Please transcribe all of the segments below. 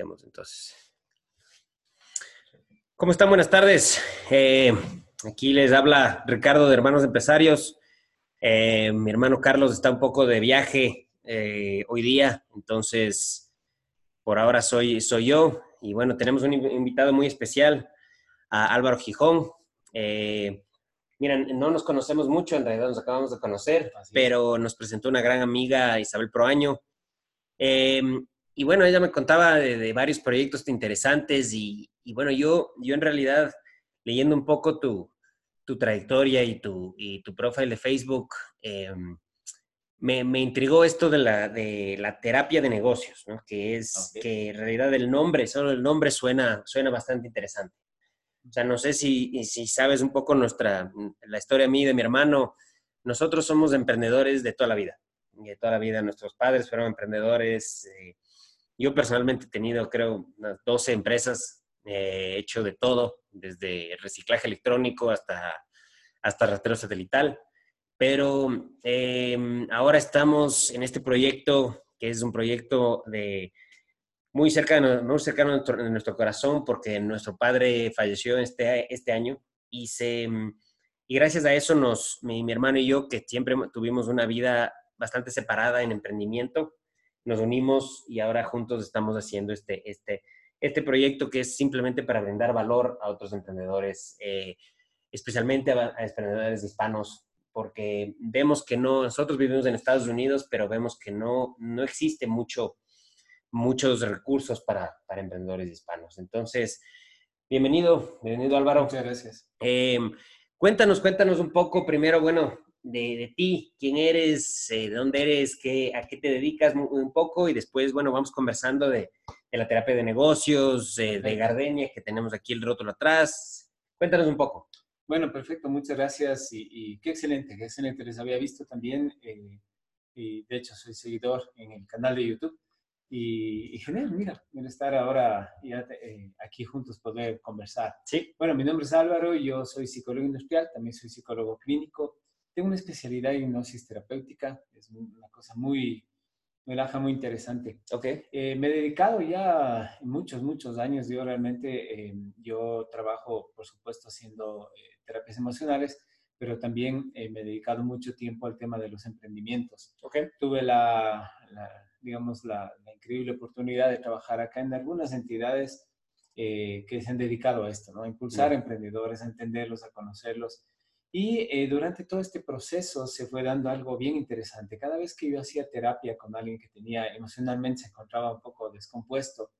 Entonces. ¿Cómo están? Buenas tardes. Eh, aquí les habla Ricardo de Hermanos Empresarios. Eh, mi hermano Carlos está un poco de viaje eh, hoy día, entonces por ahora soy, soy yo. Y bueno, tenemos un invitado muy especial, a Álvaro Gijón. miren, no nos conocemos mucho, en realidad nos acabamos de conocer, pero nos presentó una gran amiga, Isabel Proaño. Y bueno, ella me contaba de, varios proyectos interesantes y, bueno, yo, yo en realidad, leyendo un poco tu, tu trayectoria y tu, y tu profile de Facebook, em, me, me, intrigó esto de la, de la terapia de negocios, ¿no? que es que en realidad el nombre, solo el nombre suena, suena bastante interesante. O sea, no sé si, si sabes un poco nuestra, la historia de mí y de mi hermano. Nosotros somos emprendedores de toda la vida. De toda la vida nuestros padres fueron emprendedores. Eh, yo personalmente he tenido, creo, unas 12 empresas, he hecho de todo, desde reciclaje electrónico hasta, hasta rastreo satelital. Pero em, ahora estamos en este proyecto, que es un proyecto de muy cercano, muy cercano de nuestro, corazón, porque nuestro padre falleció este, este año y, se, y gracias a eso nos, mi hermano y yo, que siempre tuvimos una vida bastante separada en emprendimiento, nos unimos y ahora juntos estamos haciendo este, este, este proyecto que es simplemente para brindar valor a otros emprendedores, eh, especialmente a, emprendedores hispanos, porque vemos que no, nosotros vivimos en Estados Unidos, pero vemos que no, no existe mucho, muchos recursos para, para emprendedores hispanos. Entonces, bienvenido, bienvenido Álvaro. Muchas gracias. Eh, cuéntanos, cuéntanos un poco primero, bueno, de, ti, quién eres, eh, de dónde eres, qué, a qué te dedicas un poco y después, bueno, vamos conversando de, la terapia de negocios, de Gardenia, que tenemos aquí el rótulo atrás. Cuéntanos un poco. Bueno, perfecto, muchas gracias y, qué excelente, qué excelente. Les había visto también eh, y de hecho soy seguidor en el canal de YouTube y, genial, mira, estar ahora ya eh, aquí juntos poder conversar. Sí. Bueno, mi nombre es Álvaro, yo soy psicólogo industrial, también soy psicólogo clínico tengo una especialidad en hipnosis terapéutica, es una cosa muy, muy laja, muy interesante. Ok. Eh, me he dedicado ya muchos, muchos años, yo realmente, eh, yo trabajo, por supuesto, haciendo eh, terapias emocionales, pero también me he dedicado mucho tiempo al tema de los emprendimientos. Okay. Tuve la, digamos, la, increíble oportunidad de trabajar acá en algunas entidades que se han dedicado a esto, ¿no? A impulsar emprendedores, a entenderlos, a conocerlos y eh, durante todo este proceso se fue dando algo bien interesante. Cada vez que yo hacía terapia con alguien que tenía emocionalmente se encontraba un poco descompuesto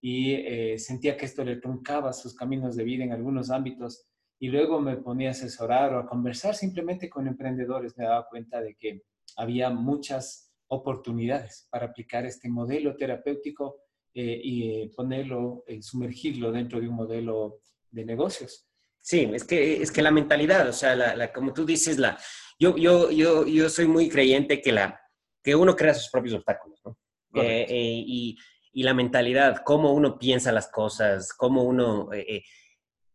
y eh, sentía que esto le truncaba sus caminos de vida en algunos ámbitos y luego me ponía a asesorar o a conversar simplemente con emprendedores, me daba cuenta de que había muchas oportunidades para aplicar este modelo terapéutico eh, y ponerlo, sumergirlo dentro de un modelo de negocios. Sí, es que, es que la mentalidad, o sea, la, como tú dices, la, yo, yo, yo, yo soy muy creyente que, la, que uno crea sus propios obstáculos, ¿no? Eh, eh, y, y, la mentalidad, cómo uno piensa las cosas, cómo uno, eh,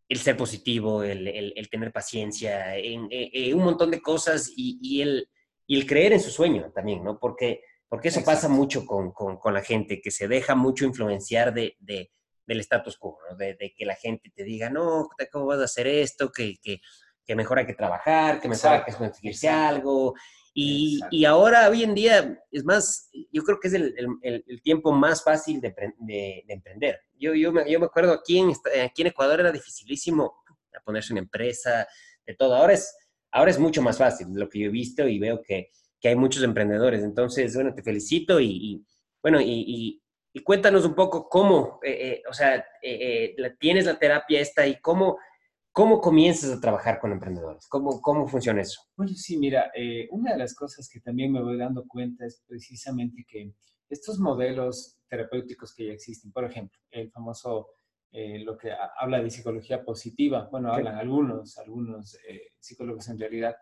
el ser positivo, el, el, tener paciencia, en, un montón de cosas y, y, el, y el creer en su sueño también, ¿no? Porque, porque eso pasa mucho con, con, con, la gente, que se deja mucho influenciar de, de del status quo, de, que la gente te diga, no, ¿cómo vas a hacer esto? Que, que, que mejor hay que trabajar, que mejor hay que conseguirse algo. Y, y, ahora, hoy en día, es más, yo creo que es el, el, el tiempo más fácil de, de, emprender. Yo, yo, me, yo me acuerdo aquí en, aquí en Ecuador era dificilísimo ponerse una empresa, de todo. Ahora es, ahora es mucho más fácil, lo que yo he visto y veo que, que hay muchos emprendedores. Entonces, bueno, te felicito y, y bueno, y, y cuéntanos un poco cómo, eh, eh, o sea, eh, tienes la terapia esta y cómo, cómo comienzas a trabajar con emprendedores. ¿Cómo, cómo funciona eso? Bueno, sí, mira, una de las cosas que también me voy dando cuenta es precisamente que estos modelos terapéuticos que ya existen, por ejemplo, el famoso, lo que habla de psicología positiva, bueno, hablan algunos, algunos psicólogos en realidad,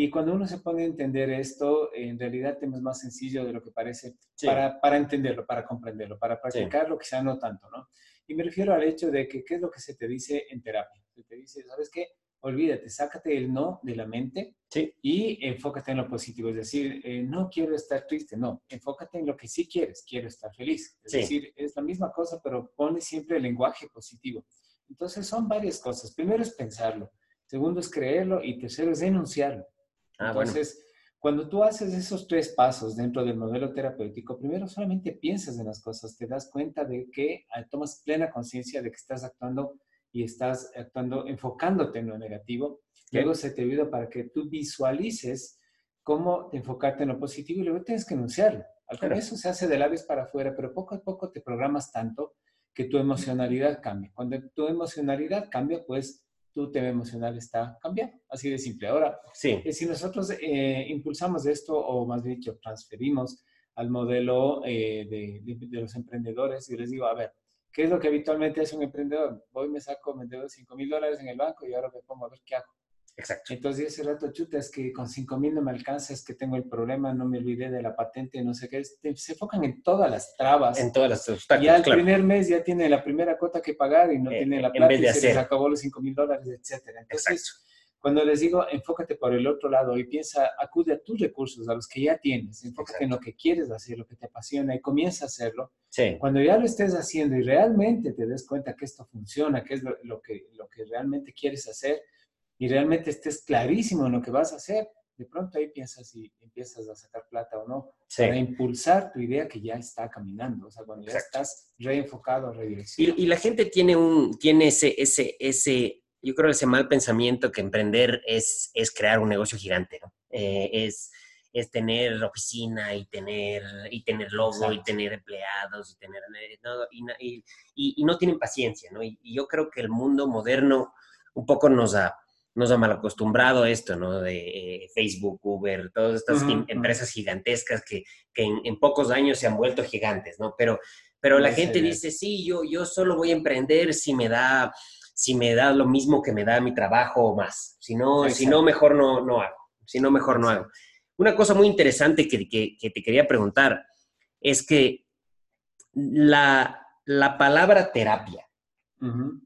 y cuando uno se pone a entender esto, en realidad es más sencillo de lo que parece para, para, entenderlo, para comprenderlo, para practicarlo, que sea no tanto, ¿no? Y me refiero al hecho de que qué es lo que se te dice en terapia. Se te dice, ¿sabes qué? olvídate, sácate el no de la mente y enfócate en lo positivo. Es decir, eh, no quiero estar triste, no, enfócate en lo que sí quieres, quiero estar feliz. Es decir, es la misma cosa, pero pone siempre el lenguaje positivo. Entonces son varias cosas. Primero es pensarlo, segundo es creerlo y tercero es denunciarlo. Ah, Entonces, cuando tú haces esos tres pasos dentro del modelo terapéutico, primero solamente piensas en las cosas, te das cuenta de que ah, tomas plena conciencia de que estás actuando y estás actuando enfocándote en lo negativo. Luego se te ayuda para que tú visualices cómo enfocarte en lo positivo y luego tienes que enunciarlo. Al comienzo se hace de labios para afuera, pero poco a poco te programas tanto que tu emocionalidad cambia. Cuando tu emocionalidad cambia, pues tu tema emocional está cambiando. Así de simple. Ahora, sí. Eh, si nosotros eh, impulsamos esto, o más bien dicho, transferimos al modelo eh, de, de, los emprendedores, y les digo, a ver, ¿qué es lo que habitualmente hace un emprendedor? Voy, me saco, me debo 5 mil dólares en el banco y ahora me pongo a ver qué hago. Exacto. Entonces, ese rato, chuta, es que con 5 mil no me alcanza, es que tengo el problema, no me olvidé de la patente, no sé qué. Se enfocan en todas las trabas. En todas las obstáculos. Ya el primer mes ya tiene la primera cuota que pagar y no eh, tiene la plata y se les acabó los 5 mil dólares, etcétera. Entonces, cuando les digo, enfócate por el otro lado y piensa, acude a tus recursos, a los que ya tienes, enfócate en lo que quieres hacer, lo que te apasiona y comienza a hacerlo. Sí. Cuando ya lo estés haciendo y realmente te des cuenta que esto funciona, que es lo, que, lo que realmente quieres hacer, y realmente estés clarísimo en lo que vas a hacer, de pronto ahí piensas si empiezas a sacar plata o no, para impulsar tu idea que ya está caminando, o sea, cuando ya estás reenfocado, redireccionado. Y, y, la gente tiene, un, tiene ese, ese, ese, yo creo ese mal pensamiento que emprender es, es crear un negocio gigante, ¿no? Eh, es, es tener oficina y tener, y tener logo y tener empleados y tener, eh, ¿no? Y, y, y, no tienen paciencia, ¿no? Y, yo creo que el mundo moderno un poco nos ha nos ha mal acostumbrado a esto, ¿no? De eh, Facebook, Uber, todas estas empresas gigantescas que, en, pocos años se han vuelto gigantes, ¿no? Pero, pero la gente dice, sí, yo, yo solo voy a emprender si me da, si me da lo mismo que me da mi trabajo o más. Si no, si no mejor no, no hago. Si no, mejor no hago. Una cosa muy interesante que, que, te quería preguntar es que la, la palabra terapia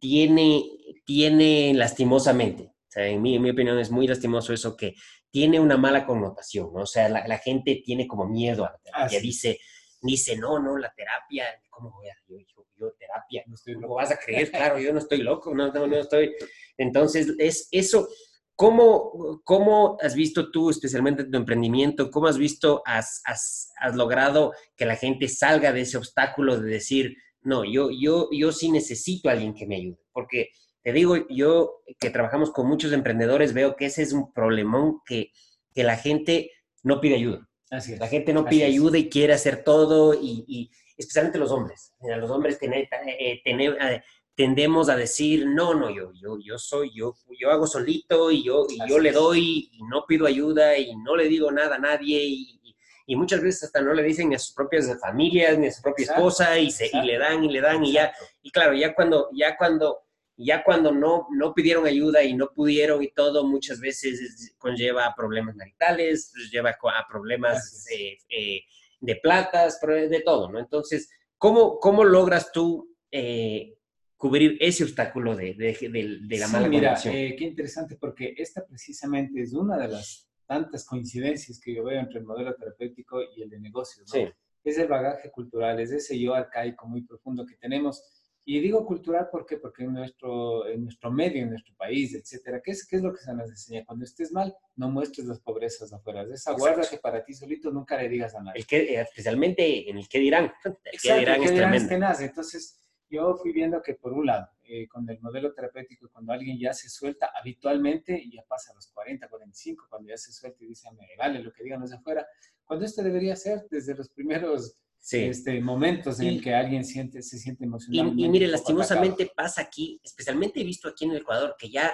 tiene, tiene lastimosamente sea, en mi, opinión es muy lastimoso eso que tiene una mala connotación, ¿no? O sea, la, gente tiene como miedo a la terapia, dice, dice, no, no, la terapia, ¿cómo voy a, yo, yo, yo terapia? No estoy loco. vas a creer? Claro, yo no estoy loco, no, no, no estoy. Entonces, es eso. ¿Cómo, ¿Cómo has visto tú, especialmente en tu emprendimiento, cómo has visto, has, has, has logrado que la gente salga de ese obstáculo de decir, no, yo, yo, yo sí necesito a alguien que me ayude? Porque te digo, yo que trabajamos con muchos emprendedores, veo que ese es un problemón que, que la gente no pide ayuda. Así La gente no pide ayuda y quiere hacer todo, y, especialmente los hombres. Los hombres eh, eh, tendemos a decir, no, no, yo, yo, yo soy, yo, yo hago solito y yo, y yo le doy y no pido ayuda y no le digo nada a nadie y, y muchas veces hasta no le dicen ni a sus propias familias ni a su propia esposa y, se, y le dan y le dan y ya, y claro, ya cuando, ya cuando ya cuando no, no pidieron ayuda y no pudieron y todo, muchas veces conlleva a problemas maritales, lleva a problemas eh, eh, de platas, de todo, ¿no? Entonces, ¿cómo, cómo logras tú eh, cubrir ese obstáculo de, de, la mala mira, qué interesante, porque esta precisamente es una de las tantas coincidencias que yo veo entre el modelo terapéutico y el de negocios, ¿no? Es el bagaje cultural, es ese yo arcaico muy profundo que tenemos y digo cultural ¿por qué? porque en nuestro, en nuestro medio, en nuestro país, etcétera, ¿qué es, ¿qué es lo que se nos enseña? Cuando estés mal, no muestres las pobrezas afuera. Esa que para ti solito, nunca le digas a nadie. El que, eh, especialmente en el que dirán. El que dirán, el que dirán es, tremendo. Entonces, yo fui viendo que por un lado, eh, con el modelo terapéutico, cuando alguien ya se suelta, habitualmente ya pasa a los 40, 45, cuando ya se suelta y dice, me vale lo que digan los de afuera, cuando esto debería ser desde los primeros este, momentos en el que alguien siente, se siente emocionado. Y, mire, lastimosamente pasa aquí, especialmente he visto aquí en el Ecuador, que ya,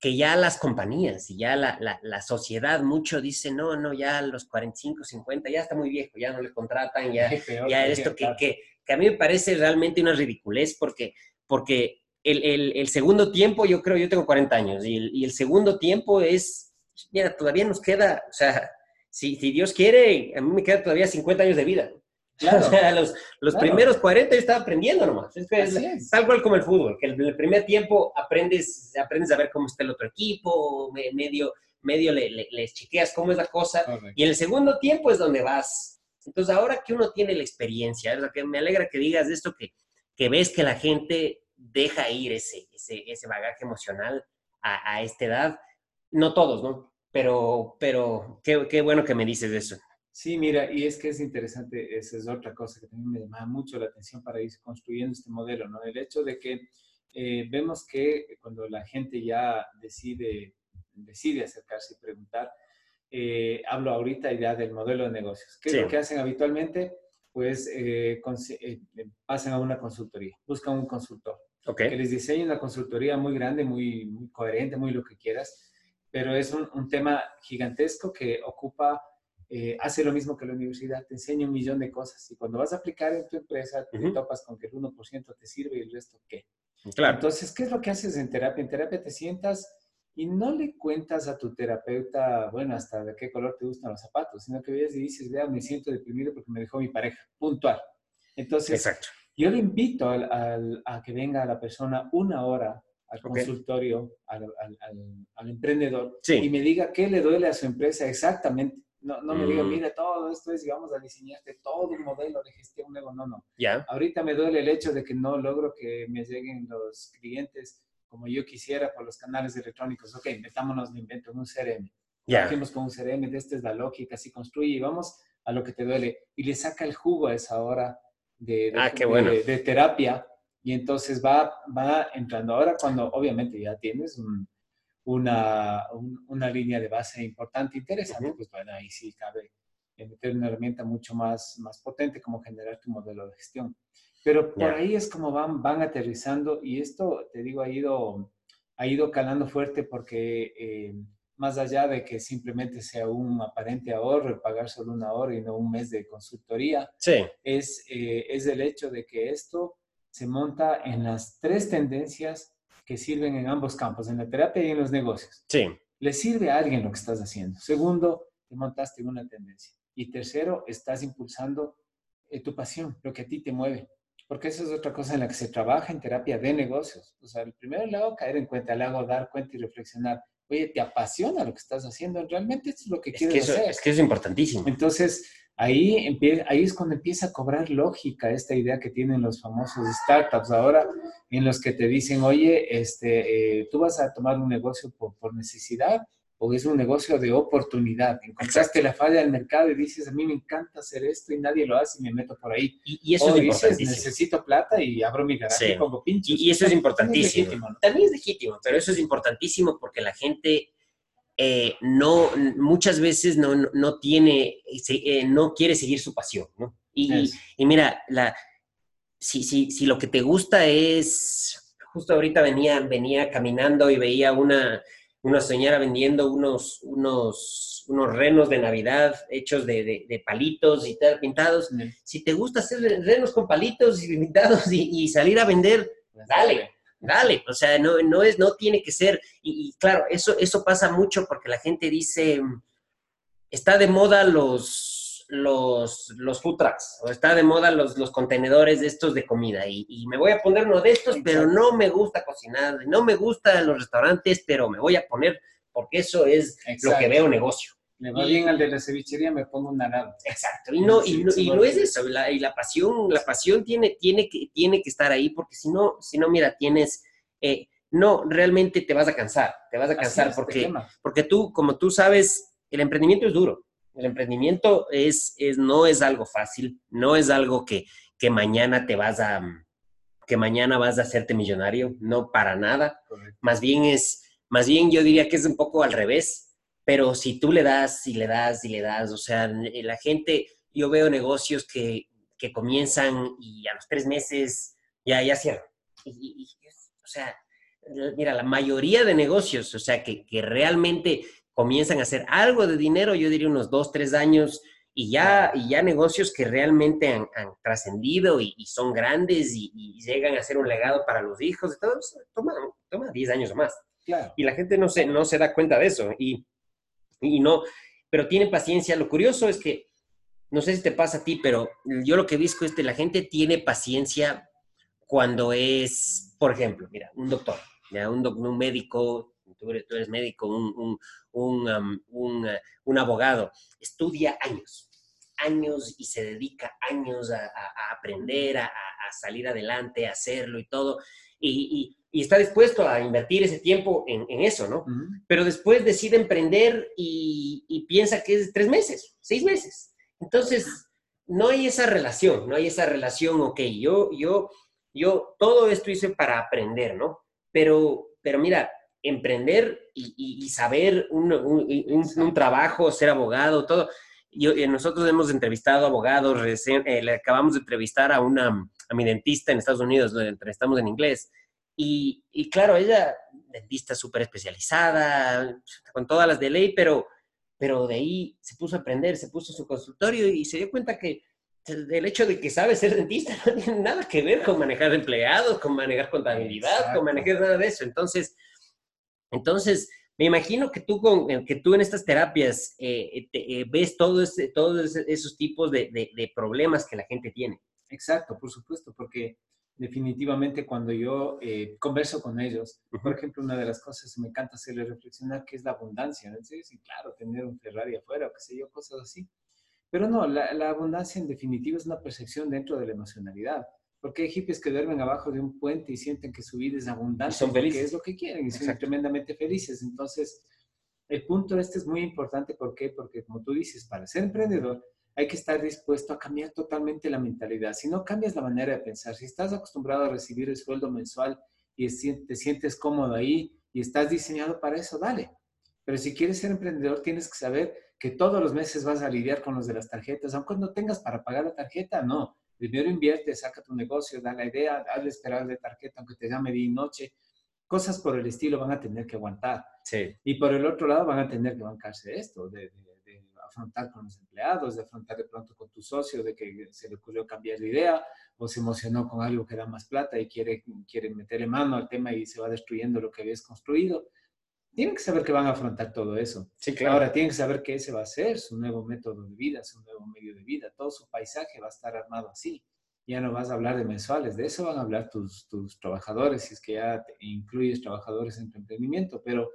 que ya las compañías y ya la, la, sociedad mucho dice, no, no, ya los 45, 50, ya está muy viejo, ya no le contratan, ya, ya esto que, que, que, a mí me parece realmente una ridiculez porque, porque el, el, el, segundo tiempo, yo creo, yo tengo 40 años y el, y el segundo tiempo es, mira, todavía nos queda, o sea, si, si Dios quiere, a mí me queda todavía 50 años de vida. Claro. O sea, los, los primeros 40 yo estaba aprendiendo nomás. Es, Tal cual como el fútbol, que el, el, primer tiempo aprendes, aprendes a ver cómo está el otro equipo, medio, medio le, le, les chiqueas cómo es la cosa, y en el segundo tiempo es donde vas. Entonces, ahora que uno tiene la experiencia, es que me alegra que digas esto, que, que ves que la gente deja ir ese, ese, ese bagaje emocional a, a, esta edad. No todos, ¿no? Pero, pero qué, qué bueno que me dices eso. Sí, mira, y es que es interesante, esa es otra cosa que también me llama mucho la atención para ir construyendo este modelo, ¿no? El hecho de que eh, vemos que cuando la gente ya decide, decide acercarse y preguntar, eh, hablo ahorita ya del modelo de negocios. ¿Qué es lo que hacen habitualmente? Pues eh, pasan a una consultoría, buscan un consultor que les diseñe una consultoría muy grande, muy, muy coherente, muy lo que quieras, pero es un, un tema gigantesco que ocupa eh, hace lo mismo que la universidad, te enseña un millón de cosas y cuando vas a aplicar en tu empresa te topas con que el 1% te sirve y el resto qué. Claro. Entonces, ¿qué es lo que haces en terapia? En terapia te sientas y no le cuentas a tu terapeuta, bueno, hasta de qué color te gustan los zapatos, sino que ves y dices, vea, me siento deprimido porque me dejó mi pareja, puntual. Entonces, Exacto. yo le invito a que venga la persona una hora al consultorio, al, al, emprendedor, y me diga qué le duele a su empresa exactamente. No, no me diga, mm. mire, todo esto es, digamos, a diseñarte todo un modelo de gestión nuevo. No, no. Ya. Ahorita me duele el hecho de que no logro que me lleguen los clientes como yo quisiera por los canales electrónicos. Ok, metámonos, de invento en un CRM. Ya. Yeah. con un CRM, de esta es la lógica, así construye y vamos a lo que te duele. Y le saca el jugo a esa hora de, de, ah, qué bueno. de, de terapia. Y entonces va, va entrando. Ahora, cuando obviamente ya tienes un una, una línea de base importante, interesante, pues bueno, ahí sí cabe meter una herramienta mucho más, más potente como generar tu modelo de gestión. Pero por ahí es como van, van aterrizando y esto, te digo, ha ido, ha ido calando fuerte porque eh, más allá de que simplemente sea un aparente ahorro, pagar solo una hora y no un mes de consultoría, sí. es, eh, es el hecho de que esto se monta en las tres tendencias que sirven en ambos campos, en la terapia y en los negocios. Sí. Le sirve a alguien lo que estás haciendo. Segundo, te montaste en una tendencia. Y tercero, estás impulsando eh, tu pasión, lo que a ti te mueve. Porque esa es otra cosa en la que se trabaja en terapia de negocios. O sea, el primero le hago caer en cuenta, le hago dar cuenta y reflexionar. Oye, ¿te apasiona lo que estás haciendo? ¿Realmente es lo que quieres hacer? Es que es importantísimo. Entonces, Ahí, ahí es cuando empieza a cobrar lógica esta idea que tienen los famosos startups ahora, en los que te dicen, oye, este, eh, tú vas a tomar un negocio por, necesidad o es un negocio de oportunidad. Encontraste la falla del mercado y dices, a mí me encanta hacer esto y nadie lo hace y me meto por ahí. Y, eso es importantísimo. necesito plata y abro mi garaje y pongo pinchos. Y, eso es importantísimo. También es legítimo, pero eso es importantísimo porque la gente eh, no, muchas veces no, no, tiene, eh, no quiere seguir su pasión, ¿no? Y, y mira, la, si, si, si, lo que te gusta es, justo ahorita venía, venía caminando y veía una, una señora vendiendo unos, unos, unos renos de Navidad hechos de, de, palitos y tal, pintados. Si te gusta hacer renos con palitos y pintados y, y salir a vender, dale dale, o sea, no, no, es, no tiene que ser, y, claro, eso, eso pasa mucho porque la gente dice, está de moda los, los, los food trucks, o está de moda los, los contenedores de estos de comida, y, me voy a poner uno de estos, pero no me gusta cocinar, no me gustan los restaurantes, pero me voy a poner porque eso es lo que veo negocio. Me va bien al de la cevichería, me pongo un arado. Exacto. Y no, y, no, y no es eso. La, y la pasión, la pasión tiene, tiene, que, tiene que estar ahí, porque si no, si no, mira, tienes. Eh, no, realmente te vas a cansar. Te vas a cansar porque, porque tú, como tú sabes, el emprendimiento es duro. El emprendimiento es, es, no es algo fácil, no es algo que, que mañana te vas a, que mañana vas a hacerte millonario, no para nada. Más bien es, más bien yo diría que es un poco al revés pero si tú le das y le das y le das, o sea, eh, la gente, yo veo negocios que, que comienzan y a los tres meses ya, ya cierran. Y, o sea, mira, la mayoría de negocios, o sea, que, que, realmente comienzan a hacer algo de dinero, yo diría unos dos, tres años, y ya, y ya negocios que realmente han, trascendido y, son grandes y, llegan a ser un legado para los hijos, y todo, toma, toma 10 años o más. Y la gente no se, no se da cuenta de eso. Y y no, pero tiene paciencia. Lo curioso es que no sé si te pasa a ti, pero yo lo que he visto es que la gente tiene paciencia cuando es, por ejemplo, mira, un doctor, ¿ya? Un, un médico, tú eres, médico, un, un, um, uh, un, abogado, estudia años, años y se dedica años a, aprender, a, salir adelante, a hacerlo y todo, y, y, está dispuesto a invertir ese tiempo en, en eso, ¿no? Pero después decide emprender y, y piensa que es tres meses, seis meses. Entonces, no hay esa relación, no hay esa relación, ok, yo, yo, yo todo esto hice para aprender, ¿no? Pero, pero mira, emprender y, saber un, un, trabajo, ser abogado, todo. Yo, eh, nosotros hemos entrevistado abogados, recién, eh, le acabamos de entrevistar a una, a mi dentista en Estados Unidos, lo entrevistamos en inglés. Y, y claro, ella, dentista súper especializada, con todas las de ley, pero pero de ahí se puso a aprender, se puso su consultorio y se dio cuenta que el hecho de que sabe ser dentista no tiene nada que ver con manejar empleados, con manejar contabilidad, con manejar nada de eso. Entonces, entonces me imagino que tú, con, eh, que tú en estas terapias eh, eh, ves todo todos esos tipos de, de problemas que la gente tiene. Exacto, por supuesto, porque definitivamente cuando yo eh, converso con ellos, por ejemplo, una de las cosas que me encanta hacerles reflexionar que es la abundancia, ¿no? Sí, claro, tener un Ferrari afuera o qué sé yo, cosas así. Pero no, la, la, abundancia en definitiva es una percepción dentro de la emocionalidad. Porque hay hippies que duermen abajo de un puente y sienten que su vida es abundante, son felices. es lo que quieren y son tremendamente felices. Entonces, el punto este es muy importante. ¿Por qué? Porque como tú dices, para ser emprendedor hay que estar dispuesto a cambiar totalmente la mentalidad. Si no cambias la manera de pensar, si estás acostumbrado a recibir el sueldo mensual y te sientes cómodo ahí y estás diseñado para eso, dale. Pero si quieres ser emprendedor, tienes que saber que todos los meses vas a lidiar con los de las tarjetas, aunque no tengas para pagar la tarjeta, no. Primero invierte, saca tu negocio, da la idea, hazle esperar de tarjeta, aunque te llame día y noche. Cosas por el estilo van a tener que aguantar. Sí. Y por el otro lado van a tener que bancarse esto, de afrontar con los empleados, de afrontar de pronto con tu socio, de que se le ocurrió cambiar de idea o se emocionó con algo que da más plata y quiere, quiere meterle mano al tema y se va destruyendo lo que habías construido. Tienen que saber que van a afrontar todo eso. Sí, claro. Ahora tienen que saber que ese va a ser su nuevo método de vida, su nuevo medio de vida. Todo su paisaje va a estar armado así. Ya no vas a hablar de mensuales, de eso van a hablar tus, tus trabajadores, si es que ya incluyes trabajadores en tu emprendimiento, pero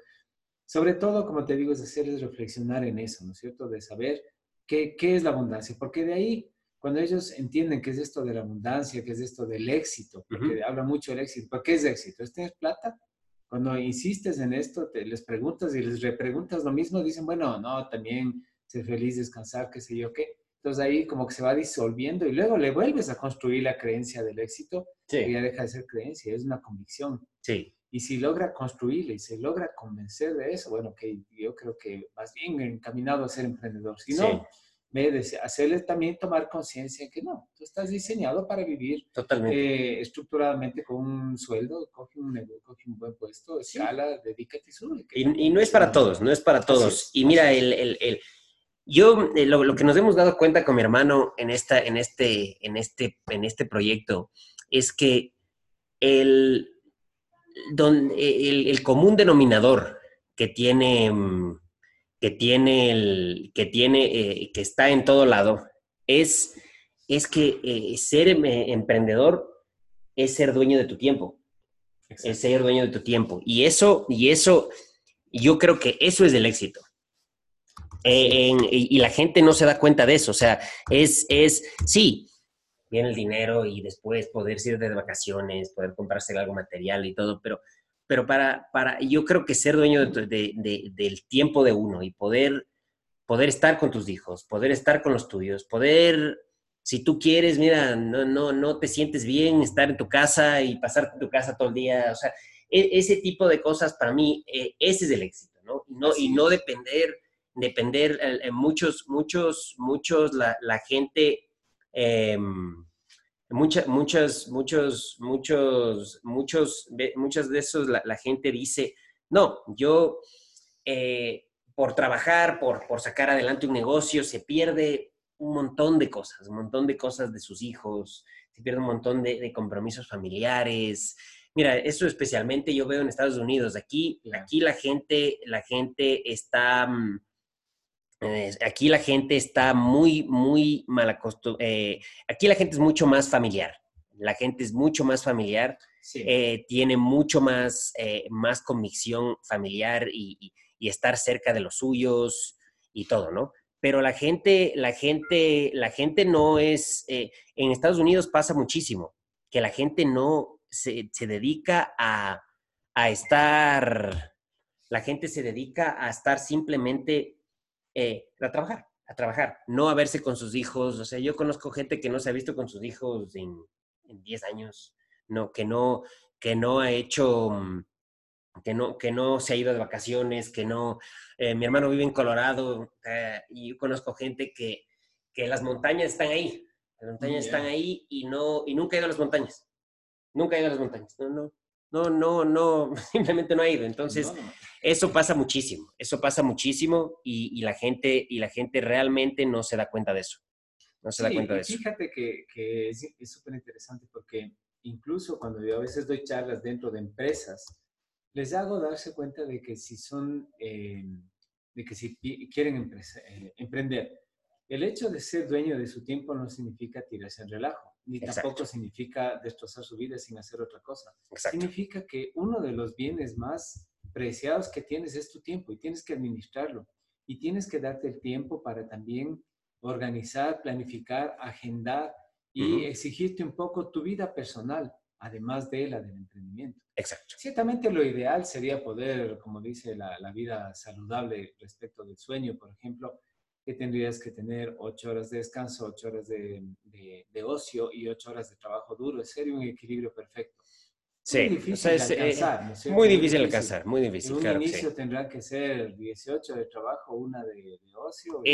sobre todo, como te digo, es hacerles reflexionar en eso, ¿no es cierto? De saber qué, qué es la abundancia, porque de ahí, cuando ellos entienden qué es esto de la abundancia, qué es esto del éxito, porque habla mucho del éxito, ¿por qué es éxito? ¿Es tener plata? Cuando insistes en esto, te, les preguntas y les repreguntas lo mismo, dicen, bueno, no, también ser feliz, descansar, qué sé yo qué. Entonces ahí como que se va disolviendo y luego le vuelves a construir la creencia del éxito, que ya deja de ser creencia, es una convicción. Sí. Y si logra construirle y se logra convencer de eso, bueno, que yo creo que vas bien encaminado a ser emprendedor. Si no, sí. hacerle también tomar conciencia que no, tú estás diseñado para vivir. Eh, estructuradamente con un sueldo, coge un, coge un buen puesto, escala, dedícate y. Y, y, no es para todos, no es para todos. y mira, el, el, el, yo eh, lo, lo, que nos hemos dado cuenta con mi hermano en, esta, en, este, en, este, en este proyecto es que el el, común denominador que tiene, mm, que tiene, el, que, tiene eh, que está en todo lado es, es que eh, ser em, eh, emprendedor es ser dueño de tu tiempo. Es ser dueño de tu tiempo. Y eso, y eso, yo creo que eso es el éxito. y la gente no se da cuenta de eso. O sea, es, es, sí, el dinero y después poder ir de vacaciones, poder comprarse algo material y todo, pero, pero para, para, yo creo que ser dueño de, del tiempo de uno y poder, poder estar con tus hijos, poder estar con los tuyos, poder, si tú quieres, mira, no, no, no te sientes bien estar en tu casa y pasar en tu casa todo el día, o sea, e, ese tipo de cosas para mí, eh, ese es el éxito, ¿no? Y no, y no depender, depender, en muchos, muchos, muchos, la, la gente eh, muchas, muchas, muchos, muchos, muchos, muchas de esos la, gente dice, no, yo eh, por trabajar, por, por sacar adelante un negocio, se pierde un montón de cosas, un montón de cosas de sus hijos, se pierde un montón de, compromisos familiares. Mira, eso especialmente yo veo en Estados Unidos. Aquí, aquí la gente, la gente está, aquí la gente está muy, muy mal acostumbrada. Eh, aquí la gente es mucho más familiar. La gente es mucho más familiar, eh, tiene mucho más, eh, más convicción familiar y, estar cerca de los suyos y todo, ¿no? Pero la gente, la gente, la gente no es, en Estados Unidos pasa muchísimo, que la gente no se, se dedica a, a estar, la gente se dedica a estar simplemente eh, a trabajar, a trabajar, no a verse con sus hijos. O sea, yo conozco gente que no se ha visto con sus hijos en, 10 años, no, que no, que no ha hecho, mm, que no, que no se ha ido de vacaciones, que no, eh, mi hermano vive en Colorado eh, y yo conozco gente que, que las montañas están ahí, las montañas están ahí y no, y nunca ha ido a las montañas, nunca ha ido a las montañas, no, no, no, no, no, simplemente no ha ido. Entonces, eso pasa muchísimo, eso pasa muchísimo y, la gente, y la gente realmente no se da cuenta de eso. No se da cuenta de eso. Fíjate que, que es súper interesante porque incluso cuando yo a veces doy charlas dentro de empresas, les hago darse cuenta de que si son, eh, de que si quieren eh, emprender, el hecho de ser dueño de su tiempo no significa tirarse en relajo ni tampoco significa destrozar su vida sin hacer otra cosa. Significa que uno de los bienes más preciados que tienes es tu tiempo y tienes que administrarlo y tienes que darte el tiempo para también organizar, planificar, agendar y exigirte un poco tu vida personal, además de la del emprendimiento. Exacto. Ciertamente lo ideal sería poder, como dice la, la vida saludable respecto del sueño, por ejemplo, que tendrías que tener ocho horas de descanso, ocho horas de, de, ocio y ocho horas de trabajo duro. Sería un equilibrio perfecto. Sí, muy difícil alcanzar. muy, difícil alcanzar, muy difícil. En un inicio tendrá que ser 18 de trabajo, una de, ocio. Y,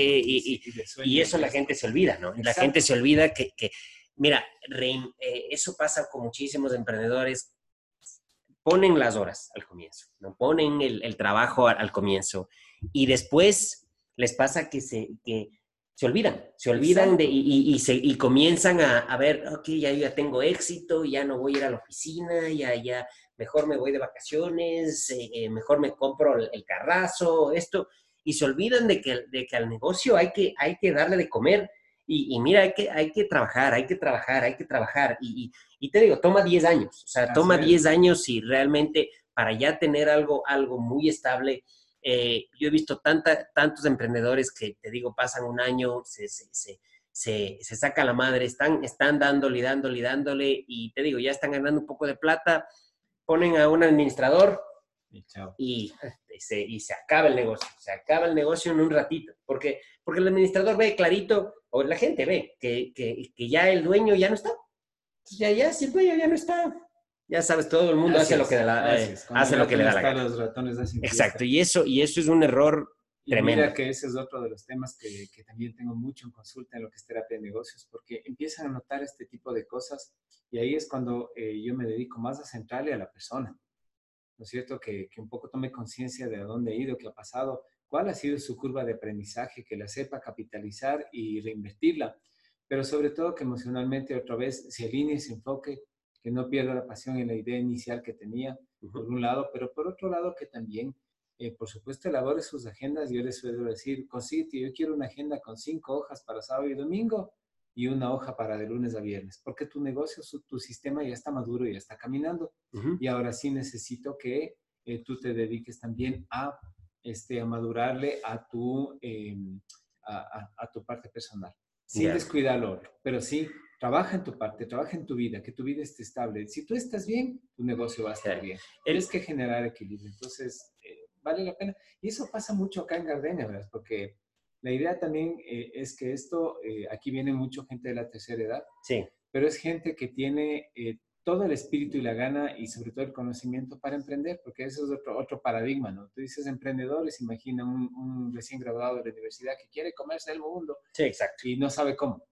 y, y, eso la gente se olvida, ¿no? La gente se olvida que, que mira, eh, eso pasa con muchísimos emprendedores. Ponen las horas al comienzo, ¿no? Ponen el, el trabajo al, al comienzo y después les pasa que se, que se olvidan, se olvidan de, y, y, se, y comienzan a, a, ver, ok, ya, ya tengo éxito, ya no voy a ir a la oficina, ya, ya, mejor me voy de vacaciones, eh, eh, mejor me compro el, carrazo, esto, y se olvidan de que, de que al negocio hay que, hay que darle de comer. Y, y, mira, hay que, hay que trabajar, hay que trabajar, hay que trabajar. Y, y te digo, toma 10 años, o sea, toma 10 años y realmente para ya tener algo, algo muy estable, eh, yo he visto tanta, tantos emprendedores que, te digo, pasan un año, se, se, se, se, saca la madre, están, están dándole, dándole, dándole, y te digo, ya están ganando un poco de plata, ponen a un administrador y, se, y se acaba el negocio, se acaba el negocio en un ratito, porque, porque el administrador ve clarito, o la gente ve, que, que, que ya el dueño ya no está. Ya, ya, si el dueño ya no está, ya sabes, todo el mundo hace lo que, la, eh, hace lo que le da la gana. Exacto, y eso, y eso es un error tremendo. Mira que ese es otro de los temas que, que, también tengo mucho en consulta en lo que es terapia de negocios, porque empiezan a notar este tipo de cosas y ahí es cuando eh, yo me dedico más a centrarle a la persona. ¿No es cierto? Que, que un poco tome conciencia de a dónde ha ido, qué ha pasado, cuál ha sido su curva de aprendizaje, que la sepa capitalizar y reinvertirla, pero sobre todo que emocionalmente otra vez se alinee, se enfoque que no pierda la pasión en la idea inicial que tenía, por un lado, pero por otro lado que también, eh, por supuesto, elabore sus agendas. Yo les suelo decir, consíguete, yo quiero una agenda con cinco hojas para sábado y domingo y una hoja para de lunes a viernes, porque tu negocio, tu sistema ya está maduro, y ya está caminando. Y ahora sí necesito que eh, tú te dediques también a, este, a madurarle a tu, em, a, tu parte personal, sin descuidar lo otro, pero sí Trabaja en tu parte, trabaja en tu vida, que tu vida esté estable. Si tú estás bien, tu negocio va a estar bien. Tienes que generar equilibrio. Entonces, eh, vale la pena. Y eso pasa mucho acá en Gardenia, ¿verdad? Porque la idea también eh, es que esto, eh, aquí viene mucha gente de la tercera edad, sí. pero es gente que tiene todo el espíritu y la gana y sobre todo el conocimiento para emprender, porque eso es otro, otro paradigma, ¿no? Tú dices emprendedores, imagina un, un recién graduado de la universidad que quiere comerse el mundo sí, exacto. y no sabe cómo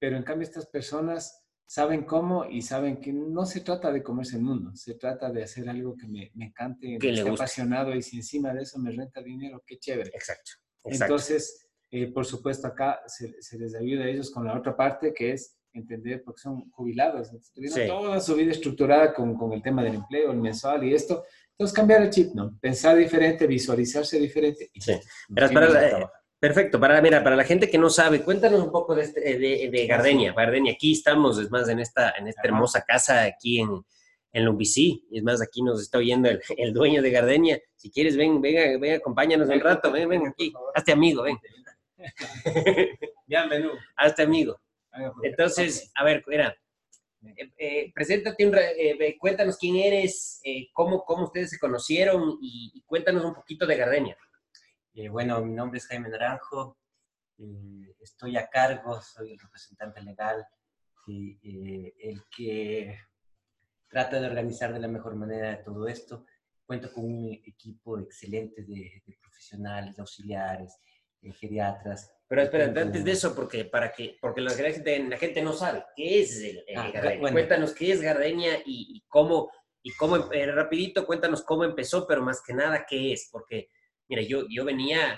pero en cambio estas personas saben cómo y saben que no se trata de comerse el mundo, se trata de hacer algo que me, me encante, que esté apasionado y si encima de eso me renta dinero, qué chévere. Exacto. Entonces, eh, por supuesto, acá se, les ayuda a ellos con la otra parte que es entender, porque son jubilados, tuvieron toda su vida estructurada con, con, el tema del empleo, el mensual y esto. Entonces, cambiar el chip, ¿no? Pensar diferente, visualizarse diferente. sí. Pero para, Perfecto. Para, mira, para la gente que no sabe, cuéntanos un poco de, este, de, de Gardenia. Gardenia, aquí estamos, es más, en esta, en esta hermosa casa aquí en, en Lumbicí. Es más, aquí nos está oyendo el, el, dueño de Gardenia. Si quieres, ven, venga, ven, acompáñanos un rato. Ven, ven aquí. Hazte amigo, ven. Bienvenido. Hazte amigo. Entonces, a ver, mira, eh, eh, preséntate, un, eh, cuéntanos quién eres, eh, cómo, cómo ustedes se conocieron y, y cuéntanos un poquito de Gardenia. Eh, bueno, mi nombre es Jaime Naranjo, eh, estoy a cargo, soy el representante legal, eh, el que trata de organizar de la mejor manera todo esto. Cuento con un equipo excelente de, de profesionales, de auxiliares, geriatras. Pero espera, antes de eso, porque, para que, porque la, gente, la gente no sabe qué es el, el ah, Gardenia. Bueno. Cuéntanos qué es Gardenia y, y cómo, y cómo, rapidito, cuéntanos cómo empezó, pero más que nada qué es, porque mira, yo, yo venía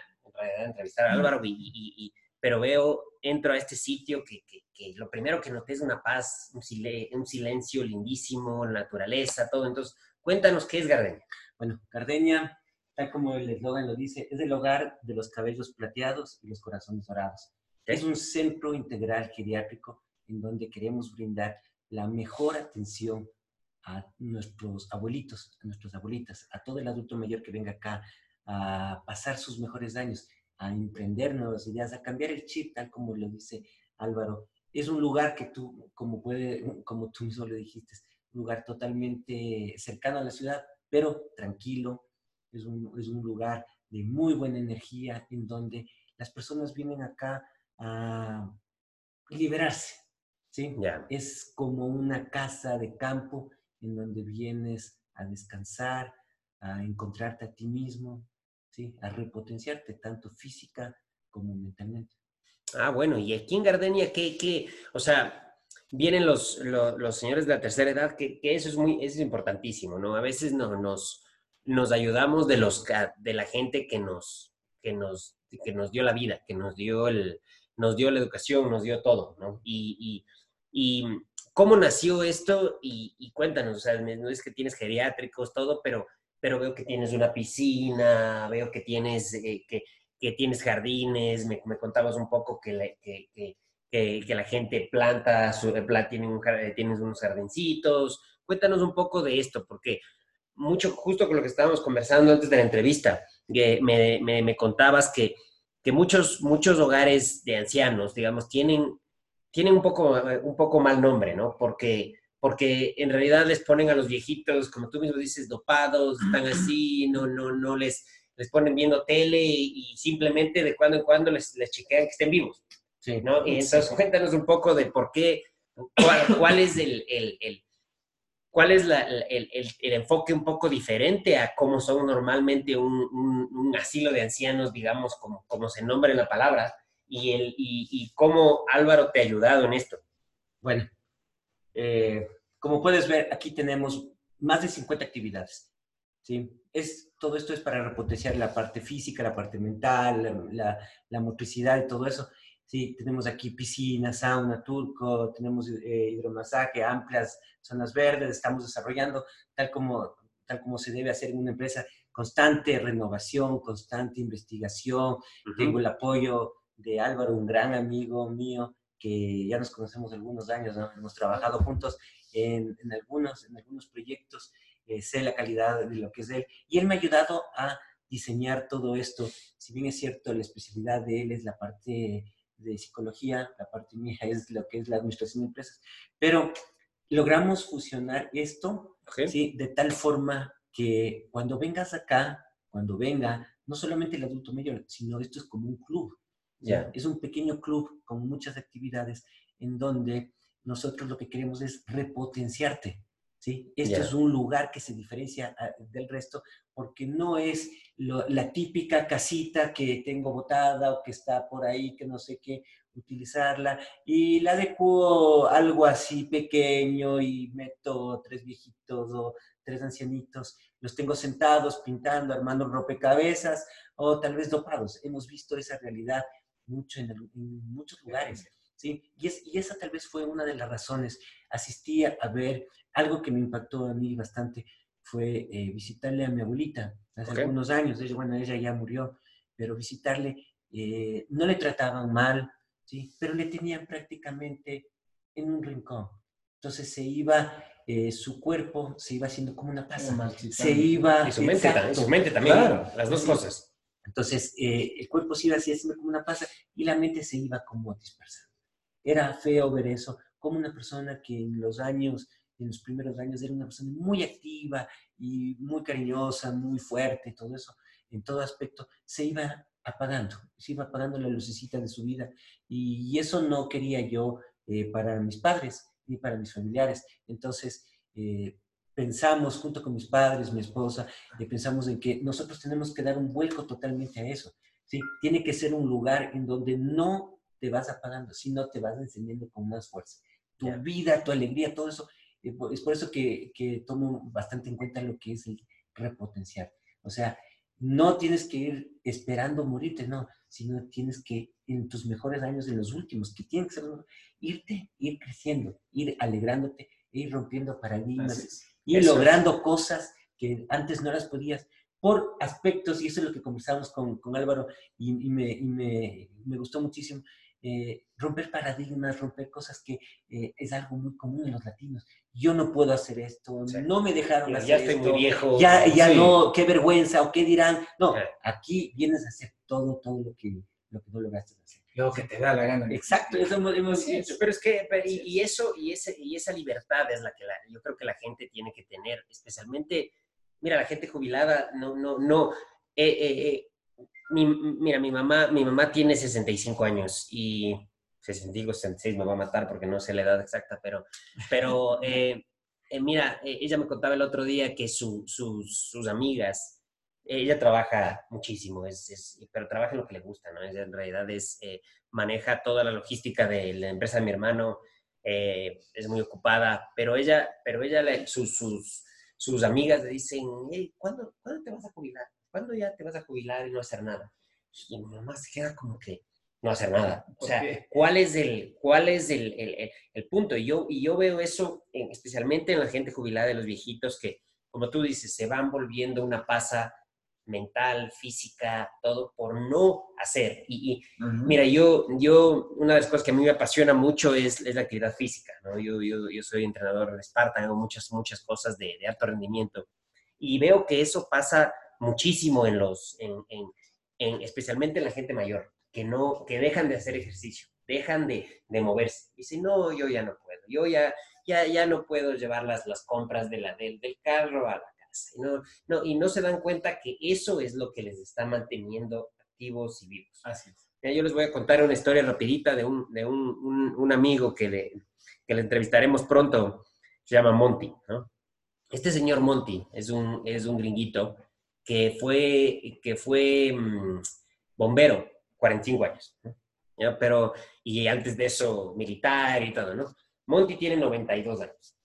a entrevistar a Álvaro, y, y, y, pero veo, entro a este sitio que, que, que, lo primero que noté es una paz, un, sil un silencio lindísimo, naturaleza, todo. Entonces, cuéntanos qué es Gardenia. Bueno, Gardenia, tal como el eslogan lo dice, es el hogar de los cabellos plateados y los corazones dorados. ¿Sí? Es un centro integral geriátrico en donde queremos brindar la mejor atención a nuestros abuelitos, a nuestras abuelitas, a todo el adulto mayor que venga acá a pasar sus mejores años, a emprender nuevas ideas, a cambiar el chip, tal como lo dice Álvaro. Es un lugar que tú, como, puede, como tú mismo lo dijiste, un lugar totalmente cercano a la ciudad, pero tranquilo. Es un, es un lugar de muy buena energía en donde las personas vienen acá a liberarse. ¿sí? Yeah. Es como una casa de campo en donde vienes a descansar, a encontrarte a ti mismo, ¿sí? a repotenciarte tanto física como mentalmente. Ah, bueno, y aquí en Gardenia, ¿qué, qué? O sea, vienen los, los, señores de la tercera edad, que, que, eso, es muy, eso es importantísimo, ¿no? A veces no, nos, nos ayudamos de, los, de la gente que nos, que, nos, que nos dio la vida, que nos dio, el, nos dio la educación, nos dio todo, ¿no? Y, y, y cómo nació esto, y, y, cuéntanos, o sea, no es que tienes geriátricos, todo, pero pero veo que tienes una piscina, veo que tienes, eh, que, que, tienes jardines, me, me, contabas un poco que, la, que, que la gente planta, su, eh, tiene un, tienes unos jardincitos. Cuéntanos un poco de esto, porque mucho, justo con lo que estábamos conversando antes de la entrevista, que me, me, me contabas que, que muchos, muchos hogares de ancianos, digamos, tienen, tienen un, poco, un poco mal nombre, ¿no? Porque porque en realidad les ponen a los viejitos, como tú mismo dices, dopados, están así, no, no, no les, les ponen viendo tele y, y simplemente de cuando en cuando les, les chequean que estén vivos. Sí. ¿no? Y entonces sí. cuéntanos un poco de por qué, cuál, cuál es el, el, el cuál es la, el, el, el, enfoque un poco diferente a cómo son normalmente un, un, un asilo de ancianos, digamos, como, como se nombra en la palabra, y, el, y, y cómo Álvaro te ha ayudado en esto. Bueno, eh, como puedes ver, aquí tenemos más de 50 actividades. ¿sí? Es, todo esto es para repotenciar la parte física, la parte mental, la, la, la motricidad y todo eso. Sí, tenemos aquí piscina, sauna, turco, tenemos eh, hidromasaje, amplias zonas verdes, estamos desarrollando tal como, tal como se debe hacer en una empresa, constante renovación, constante investigación. Uh -huh. Tengo el apoyo de Álvaro, un gran amigo mío, que ya nos conocemos algunos años, ¿no? hemos trabajado juntos en, en, algunos, en algunos proyectos, eh, sé la calidad de lo que es él, y él me ha ayudado a diseñar todo esto. Si bien es cierto, la especialidad de él es la parte de psicología, la parte mía es lo que es la administración de empresas, pero logramos fusionar esto okay. ¿sí? de tal forma que cuando vengas acá, cuando venga, no solamente el adulto mayor, sino esto es como un club. Yeah. Es un pequeño club con muchas actividades en donde nosotros lo que queremos es repotenciarte. ¿sí? Esto yeah. es un lugar que se diferencia ah, del resto porque no es lo, la típica casita que tengo botada o que está por ahí, que no sé qué, utilizarla y la adecuo algo así pequeño y meto tres viejitos o tres ancianitos, los tengo sentados pintando, armando rompecabezas o tal vez dopados. Hemos visto esa realidad mucho en, el, en muchos lugares. ¿sí? Y, es, y, esa tal vez fue una de las razones. Asistí a, ver algo que me impactó a mí bastante, fue eh, visitarle a mi abuelita hace okay. algunos años. Ella, bueno, ella ya murió, pero visitarle eh, no le trataban mal, ¿sí? pero le tenían prácticamente en un rincón. Entonces se iba, eh, su cuerpo se iba haciendo como una taza. Se iba... Y su mente, también, su mente también, las dos cosas. Entonces eh, el cuerpo se iba haciendo como una pasa y la mente se iba como dispersando. Era feo ver eso, como una persona que en los años, en los primeros años era una persona muy activa y muy cariñosa, muy fuerte, todo eso, en todo aspecto, se iba apagando, se iba apagando la lucecita de su vida. Y, eso no quería yo eh, para mis padres ni para mis familiares. Entonces, eh, pensamos junto con mis padres, mi esposa, eh, pensamos en que nosotros tenemos que dar un vuelco totalmente a eso. ¿sí? Tiene que ser un lugar en donde no te vas apagando, sino te vas encendiendo con más fuerza. Tu vida, tu alegría, todo eso. es por eso que, que tomo bastante en cuenta lo que es el repotenciar. O sea, no tienes que ir esperando morirte, no, sino tienes que, en tus mejores años, en los últimos, que tienen que ser, irte, ir creciendo, ir alegrándote, ir rompiendo paradigmas, ir logrando cosas que antes no las podías por aspectos, y eso es lo que conversamos con, con Álvaro, y, me, y me, me, gustó muchísimo, eh, romper paradigmas, romper cosas que eh, es algo muy común en los latinos. Yo no puedo hacer esto, no me dejaron hacer ya estoy muy viejo. Ya, ya no, qué vergüenza o qué dirán. No, aquí vienes a hacer todo, todo lo que, lo que no lograste hacer. Lo que te da la gana. Exacto, eso hemos, Pero es que, y, eso, y, ese, y esa libertad es la que la, yo creo que la gente tiene que tener, especialmente, mira, la gente jubilada, no, no, no. Eh, mi, mira, mi mamá, mi mamá tiene 65 años y 65, 66 me va a matar porque no sé la edad exacta, pero, pero eh, eh, mira, eh, ella me contaba el otro día que sus, sus, amigas, ella trabaja muchísimo, es, pero trabaja en lo que le gusta, ¿no? Ella en realidad es, maneja toda la logística de la empresa de mi hermano, es muy ocupada, pero ella, pero ella sus, sus, sus amigas le dicen, hey, ¿cuándo, ¿cuándo te vas a jubilar? ¿cuándo ya te vas a jubilar y no hacer nada? Y mi mamá se queda como que no hacer nada. O sea, ¿cuál es el, cuál es el, el, el, punto? Y yo, y yo veo eso especialmente en la gente jubilada de los viejitos que, como tú dices, se van volviendo una pasa mental, física, todo por no hacer. Y, mira, yo, yo, una de las cosas que a mí me apasiona mucho es, es la actividad física, ¿no? Yo, yo, yo, soy entrenador de Sparta, hago muchas, muchas cosas de, de alto rendimiento. Y veo que eso pasa muchísimo en los, en, en, especialmente en la gente mayor, que, no, que dejan de hacer ejercicio, dejan de, de moverse. si no, yo ya no puedo, yo ya, ya, ya no puedo llevar las, las compras de la, del, del carro a la casa. Y no, no, y no se dan cuenta que eso es lo que les está manteniendo activos y vivos. Así es. Yo les voy a contar una historia rapidita de un, de un, un, un amigo que le, que le entrevistaremos pronto, se llama Monty, ¿no? Este señor Monty es un, es un gringuito que fue, que fue mm, bombero, 45 años, Pero, y antes de eso, militar y todo, ¿no? Monty tiene 92 años.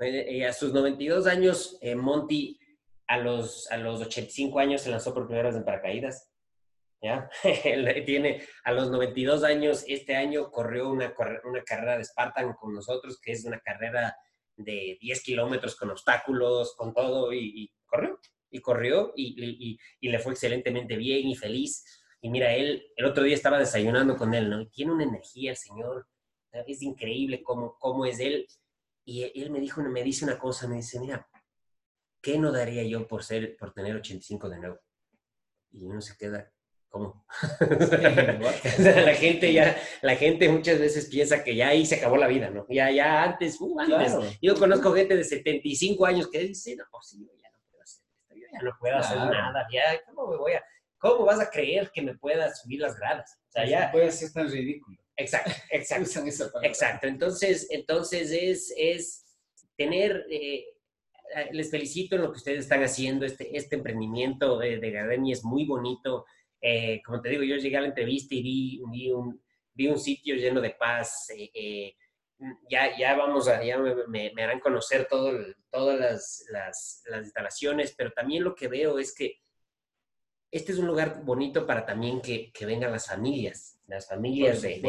Y a sus 92 años, eh, Monty a los, a los 85 años se lanzó por primera vez en paracaídas. ¿Ya? tiene a los 92 años, este año corrió una, una carrera de Spartan con nosotros, que es una carrera de 10 kilómetros con obstáculos, con todo, y corrió y corrió y, le fue excelentemente bien y feliz. Y mira, él, el otro día estaba desayunando con él, ¿no? tiene una energía el señor, es increíble cómo, cómo es él. Y él me dijo, me dice una cosa, me dice, mira, ¿qué no daría yo por ser, por tener 85 de nuevo? Y uno se queda, ¿cómo? la gente ya, la gente muchas veces piensa que ya ahí se acabó la vida, ¿no? Ya, ya antes, uh, antes. Yo conozco gente de 75 años que dice, no, sí, ya ya no puedo hacer nada, ya, ¿cómo me voy a, cómo vas a creer que me pueda subir las gradas? O sea, ya... No puede ser tan ridículo. Exacto, exacto. exacto, entonces, entonces es, es tener, eh, les felicito en lo que ustedes están haciendo, este, este emprendimiento de, de es muy bonito. Eh, como te digo, yo llegué a la entrevista y vi, vi, un, vi un sitio lleno de paz. Eh, ya, ya vamos a, ya me, me, harán conocer todo, todas las, las, las, instalaciones, pero también lo que veo es que este es un lugar bonito para también que, que vengan las familias, las familias de,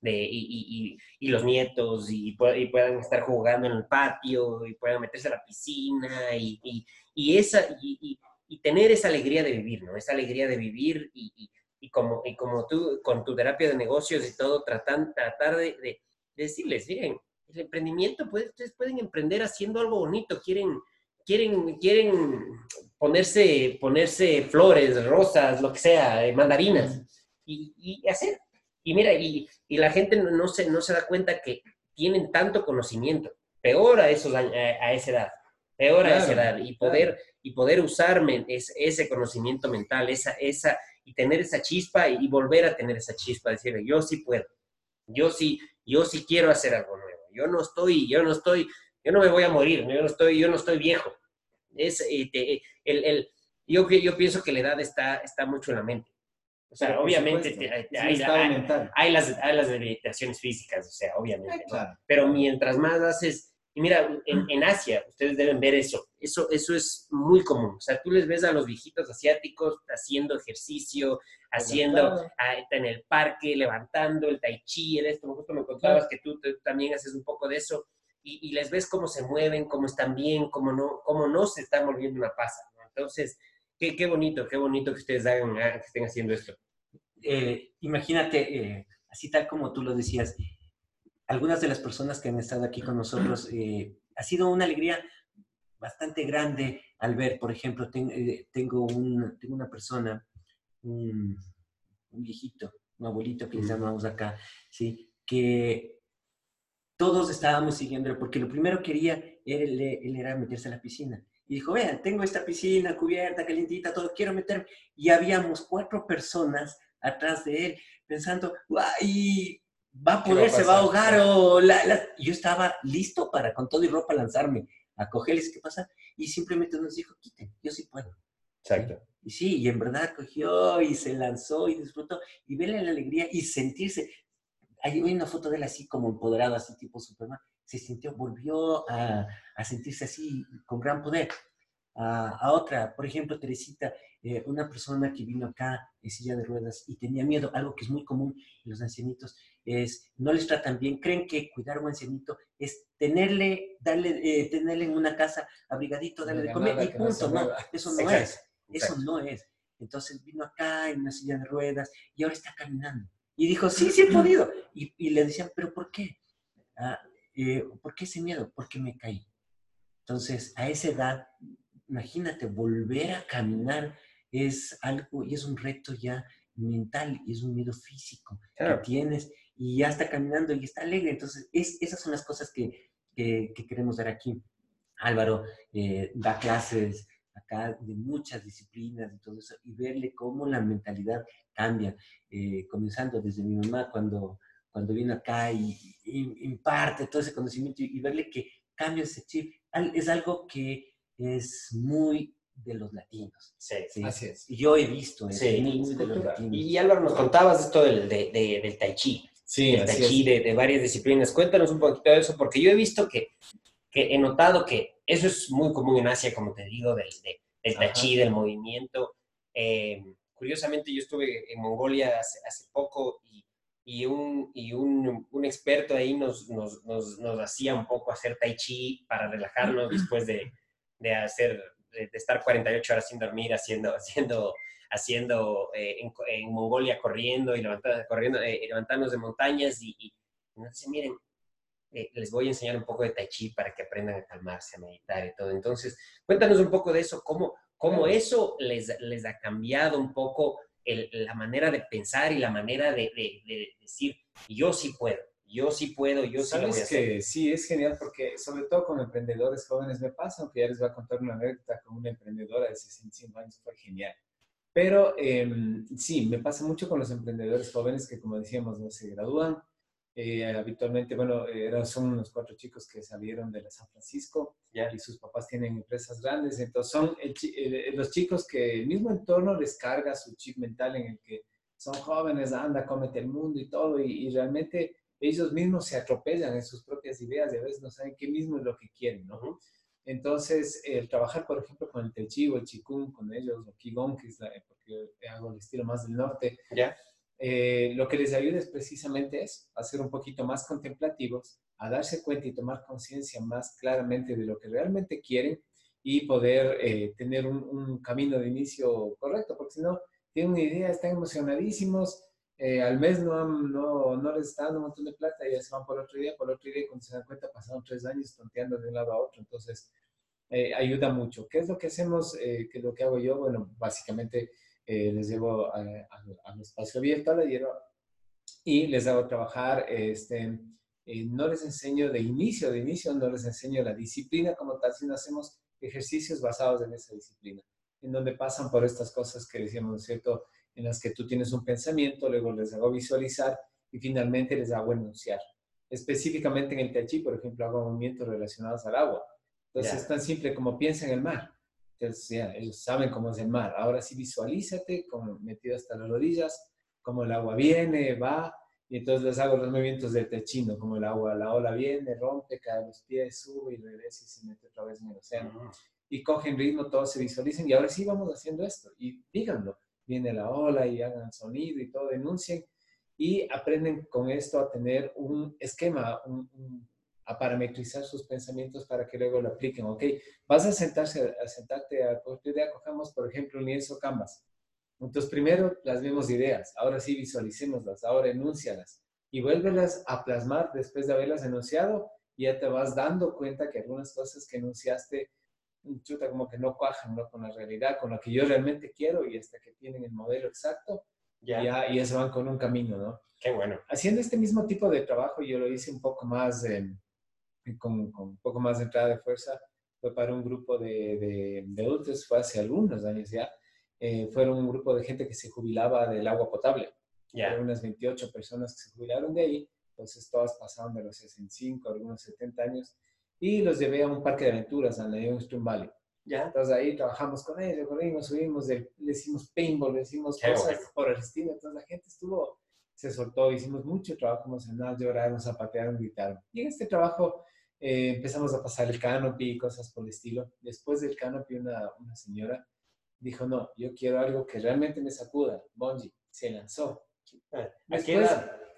de, y, y, y, los nietos y, puedan estar jugando en el patio y puedan meterse a la piscina y, esa, y, tener esa alegría de vivir, ¿no? Esa alegría de vivir y, y como, y como tú, con tu terapia de negocios y todo, tratan, tratar de, de, decirles, miren, el emprendimiento, pues, ustedes pueden emprender haciendo algo bonito, quieren, quieren, quieren ponerse, ponerse flores, rosas, lo que sea, eh, mandarinas, y, y, hacer. Y mira, y, y, la gente no se, no se da cuenta que tienen tanto conocimiento, peor a, esos, a, esa edad, peor a esa edad, y poder, y poder usar ese conocimiento mental, esa, esa, y tener esa chispa y, volver a tener esa chispa, decirle, yo sí puedo, yo sí, yo sí quiero hacer algo nuevo, yo no estoy, yo no estoy, yo no me voy a morir, yo no estoy, yo no estoy viejo. Es, eh, el, el, yo, yo pienso que la edad está, está mucho en la mente. O sea, obviamente hay, las, hay las debilitaciones físicas, o sea, obviamente. Pero mientras más haces y mira, en, Asia, ustedes deben ver eso. eso. Eso es muy común. O sea, tú les ves a los viejitos asiáticos haciendo ejercicio, haciendo en el parque, levantando el tai chi, el esto. Justo me contabas que tú, también haces un poco de eso. Y, les ves cómo se mueven, cómo están bien, cómo no, cómo no se están volviendo una pasa. Entonces, qué, qué, bonito, qué bonito que ustedes hagan, ah, que estén haciendo esto. Eh, imagínate, eh, así tal como tú lo decías, algunas de las personas que han estado aquí con nosotros, eh, ha sido una alegría bastante grande al ver, por ejemplo, eh, tengo, un, tengo una persona, un, viejito, un abuelito que les llamamos acá, ¿sí? que todos estábamos siguiendo, porque lo primero que quería él, él era meterse a la piscina. Y dijo, vean, tengo esta piscina cubierta, calientita, todo, quiero meterme. Y habíamos cuatro personas atrás de él pensando, ¡ay! va a poder, se va a ahogar o yo estaba listo para con todo y ropa lanzarme a cogerles, ¿qué pasa? Y simplemente nos dijo, quiten, yo sí puedo. Exacto. Y sí, y en verdad cogió y se lanzó y disfrutó y verle la alegría y sentirse. Hay una foto de él así como empoderado, así tipo Superman. Se sintió, volvió a, a sentirse así con gran poder. A, a, otra, por ejemplo, Teresita, eh, una persona que vino acá en silla de ruedas y tenía miedo, algo que es muy común en los ancianitos, es, no les tratan bien, creen que cuidar a un ancianito es tenerle, darle, eh, tenerle en una casa abrigadito, darle de comer y punto, no, eso no es, eso no es. Entonces vino acá en una silla de ruedas y ahora está caminando. Y dijo, sí, sí he podido. Y, y le decían, pero ¿por qué? Ah, eh, ¿Por qué ese miedo? Porque me caí. Entonces, a esa edad, imagínate, volver a caminar es algo y es un reto ya mental y es un miedo físico que tienes y ya está caminando y está alegre. Entonces, es, esas son las cosas que, que, queremos dar aquí. Álvaro eh, da clases acá de muchas disciplinas y todo eso, y verle cómo la mentalidad cambia, eh, comenzando desde mi mamá cuando, cuando vino acá y, imparte todo ese conocimiento y, verle que cambia ese chip, es algo que es muy de los latinos. Sí, sí. así es. Yo he visto eso, muy de los latinos. Y Álvaro, nos contabas esto del, de, del tai chi. Sí, el tai de, de, varias disciplinas. Cuéntanos un poquito de eso, porque yo he visto que, que he notado que eso es muy común en Asia, como te digo, del, del tai chi, del movimiento. Eh, curiosamente, yo estuve en Mongolia hace, hace poco y, y, un, y un, un, experto ahí nos, nos, nos, nos, hacía un poco hacer tai chi para relajarnos después de, de hacer, de, estar 48 horas sin dormir, haciendo, haciendo haciendo eh, en, Mongolia corriendo y corriendo, eh, levantarnos de montañas y, y nos miren, eh, les voy a enseñar un poco de tai chi para que aprendan a calmarse, a meditar y todo. Entonces, cuéntanos un poco de eso, cómo, cómo eso les, les ha cambiado un poco la manera de pensar y la manera de, de, decir, yo sí puedo, yo sí puedo, yo sí lo voy a hacer. que sí, es genial porque sobre todo con emprendedores jóvenes me pasa, aunque ya les voy a contar una anécdota con una emprendedora de 65 años, fue genial. Pero em, sí, me pasa mucho con los emprendedores jóvenes que, como decíamos, no se gradúan. Eh, habitualmente, bueno, son unos cuatro chicos que salieron de la San Francisco y sus papás tienen empresas grandes. Entonces, son los chicos que el mismo entorno les carga su chip mental en el que son jóvenes, anda, cómete el mundo y todo. Y, y realmente ellos mismos se atropellan en sus propias ideas y a veces no saben qué mismo es lo que quieren, ¿no? Entonces, el trabajar, por ejemplo, con el Tai o el Chikung, con ellos, o Qigong, que es la, porque hago el estilo más del norte, ¿Ya? Eh, lo que les ayuda es precisamente eso, a ser un poquito más contemplativos, a darse cuenta y tomar conciencia más claramente de lo que realmente quieren y poder eh, tener un, camino de inicio correcto, porque si no, tienen una idea, están emocionadísimos, eh, al mes no, no, no, les está dando un montón de plata y ya se van por otro día, por otro día, y cuando se dan cuenta pasaron tres años tonteando de un lado a otro, entonces eh, ayuda mucho. ¿Qué es lo que hacemos? Eh, ¿Qué es lo que hago yo? Bueno, básicamente les llevo al espacio abierto, a la hierba, y les hago trabajar, este, no les enseño de inicio, de inicio no les enseño la disciplina como tal, sino hacemos ejercicios basados en esa disciplina, en donde pasan por estas cosas que decíamos, ¿cierto? En las que tú tienes un pensamiento, luego les hago visualizar y finalmente les hago enunciar. Específicamente en el Tai Chi, por ejemplo, hago movimientos relacionados al agua. Entonces es tan simple como piensa en el mar. Entonces ya, ellos saben cómo es el mar. Ahora sí visualízate como metido hasta las rodillas, cómo el agua viene, va, y entonces les hago los movimientos del techino, como el agua, la ola viene, rompe, cae a los pies, sube y regresa y se mete otra vez en el océano. Ah. Y cogen ritmo, todos se visualicen y ahora sí vamos haciendo esto. Y díganlo, viene la ola y hagan sonido y todo, denuncien y aprenden con esto a tener un esquema, a parametrizar sus pensamientos para que luego lo apliquen. Ok, vas a sentarse, a sentarte a idea, cojamos por ejemplo un lienzo Canvas entonces, primero las mismas ideas, ahora sí visualicémoslas, ahora enúncialas y vuélvelas a plasmar después de haberlas enunciado y ya te vas dando cuenta que algunas cosas que enunciaste, chuta, como que no cuajan ¿no? con la realidad, con lo que yo realmente quiero y hasta que tienen el modelo exacto, ya, ya, ya se van con un camino, ¿no? Qué bueno. Haciendo este mismo tipo de trabajo, yo lo hice un poco más, con, con, un poco más de entrada de fuerza, fue para un grupo de, de, de adultos, fue hace algunos años ya, eh, fueron un grupo de gente que se jubilaba del agua potable. Yeah. unas 28 personas que se jubilaron de ahí, entonces todas pasaron de los 65, algunos 70 años, y los llevé a un parque de aventuras en la Youngstown Valley. Yeah. Entonces ahí trabajamos con ellos, corrimos, subimos, le, hicimos paintball, le hicimos cosas por el estilo, entonces la gente estuvo, se soltó, hicimos mucho trabajo emocional, lloraron, zapatearon, gritaron. Y en este trabajo eh, empezamos a pasar el canopy y cosas por el estilo. Después del canopy, una, una señora dijo, no, yo quiero algo que realmente me sacuda. Bonji se lanzó. Ah, Después,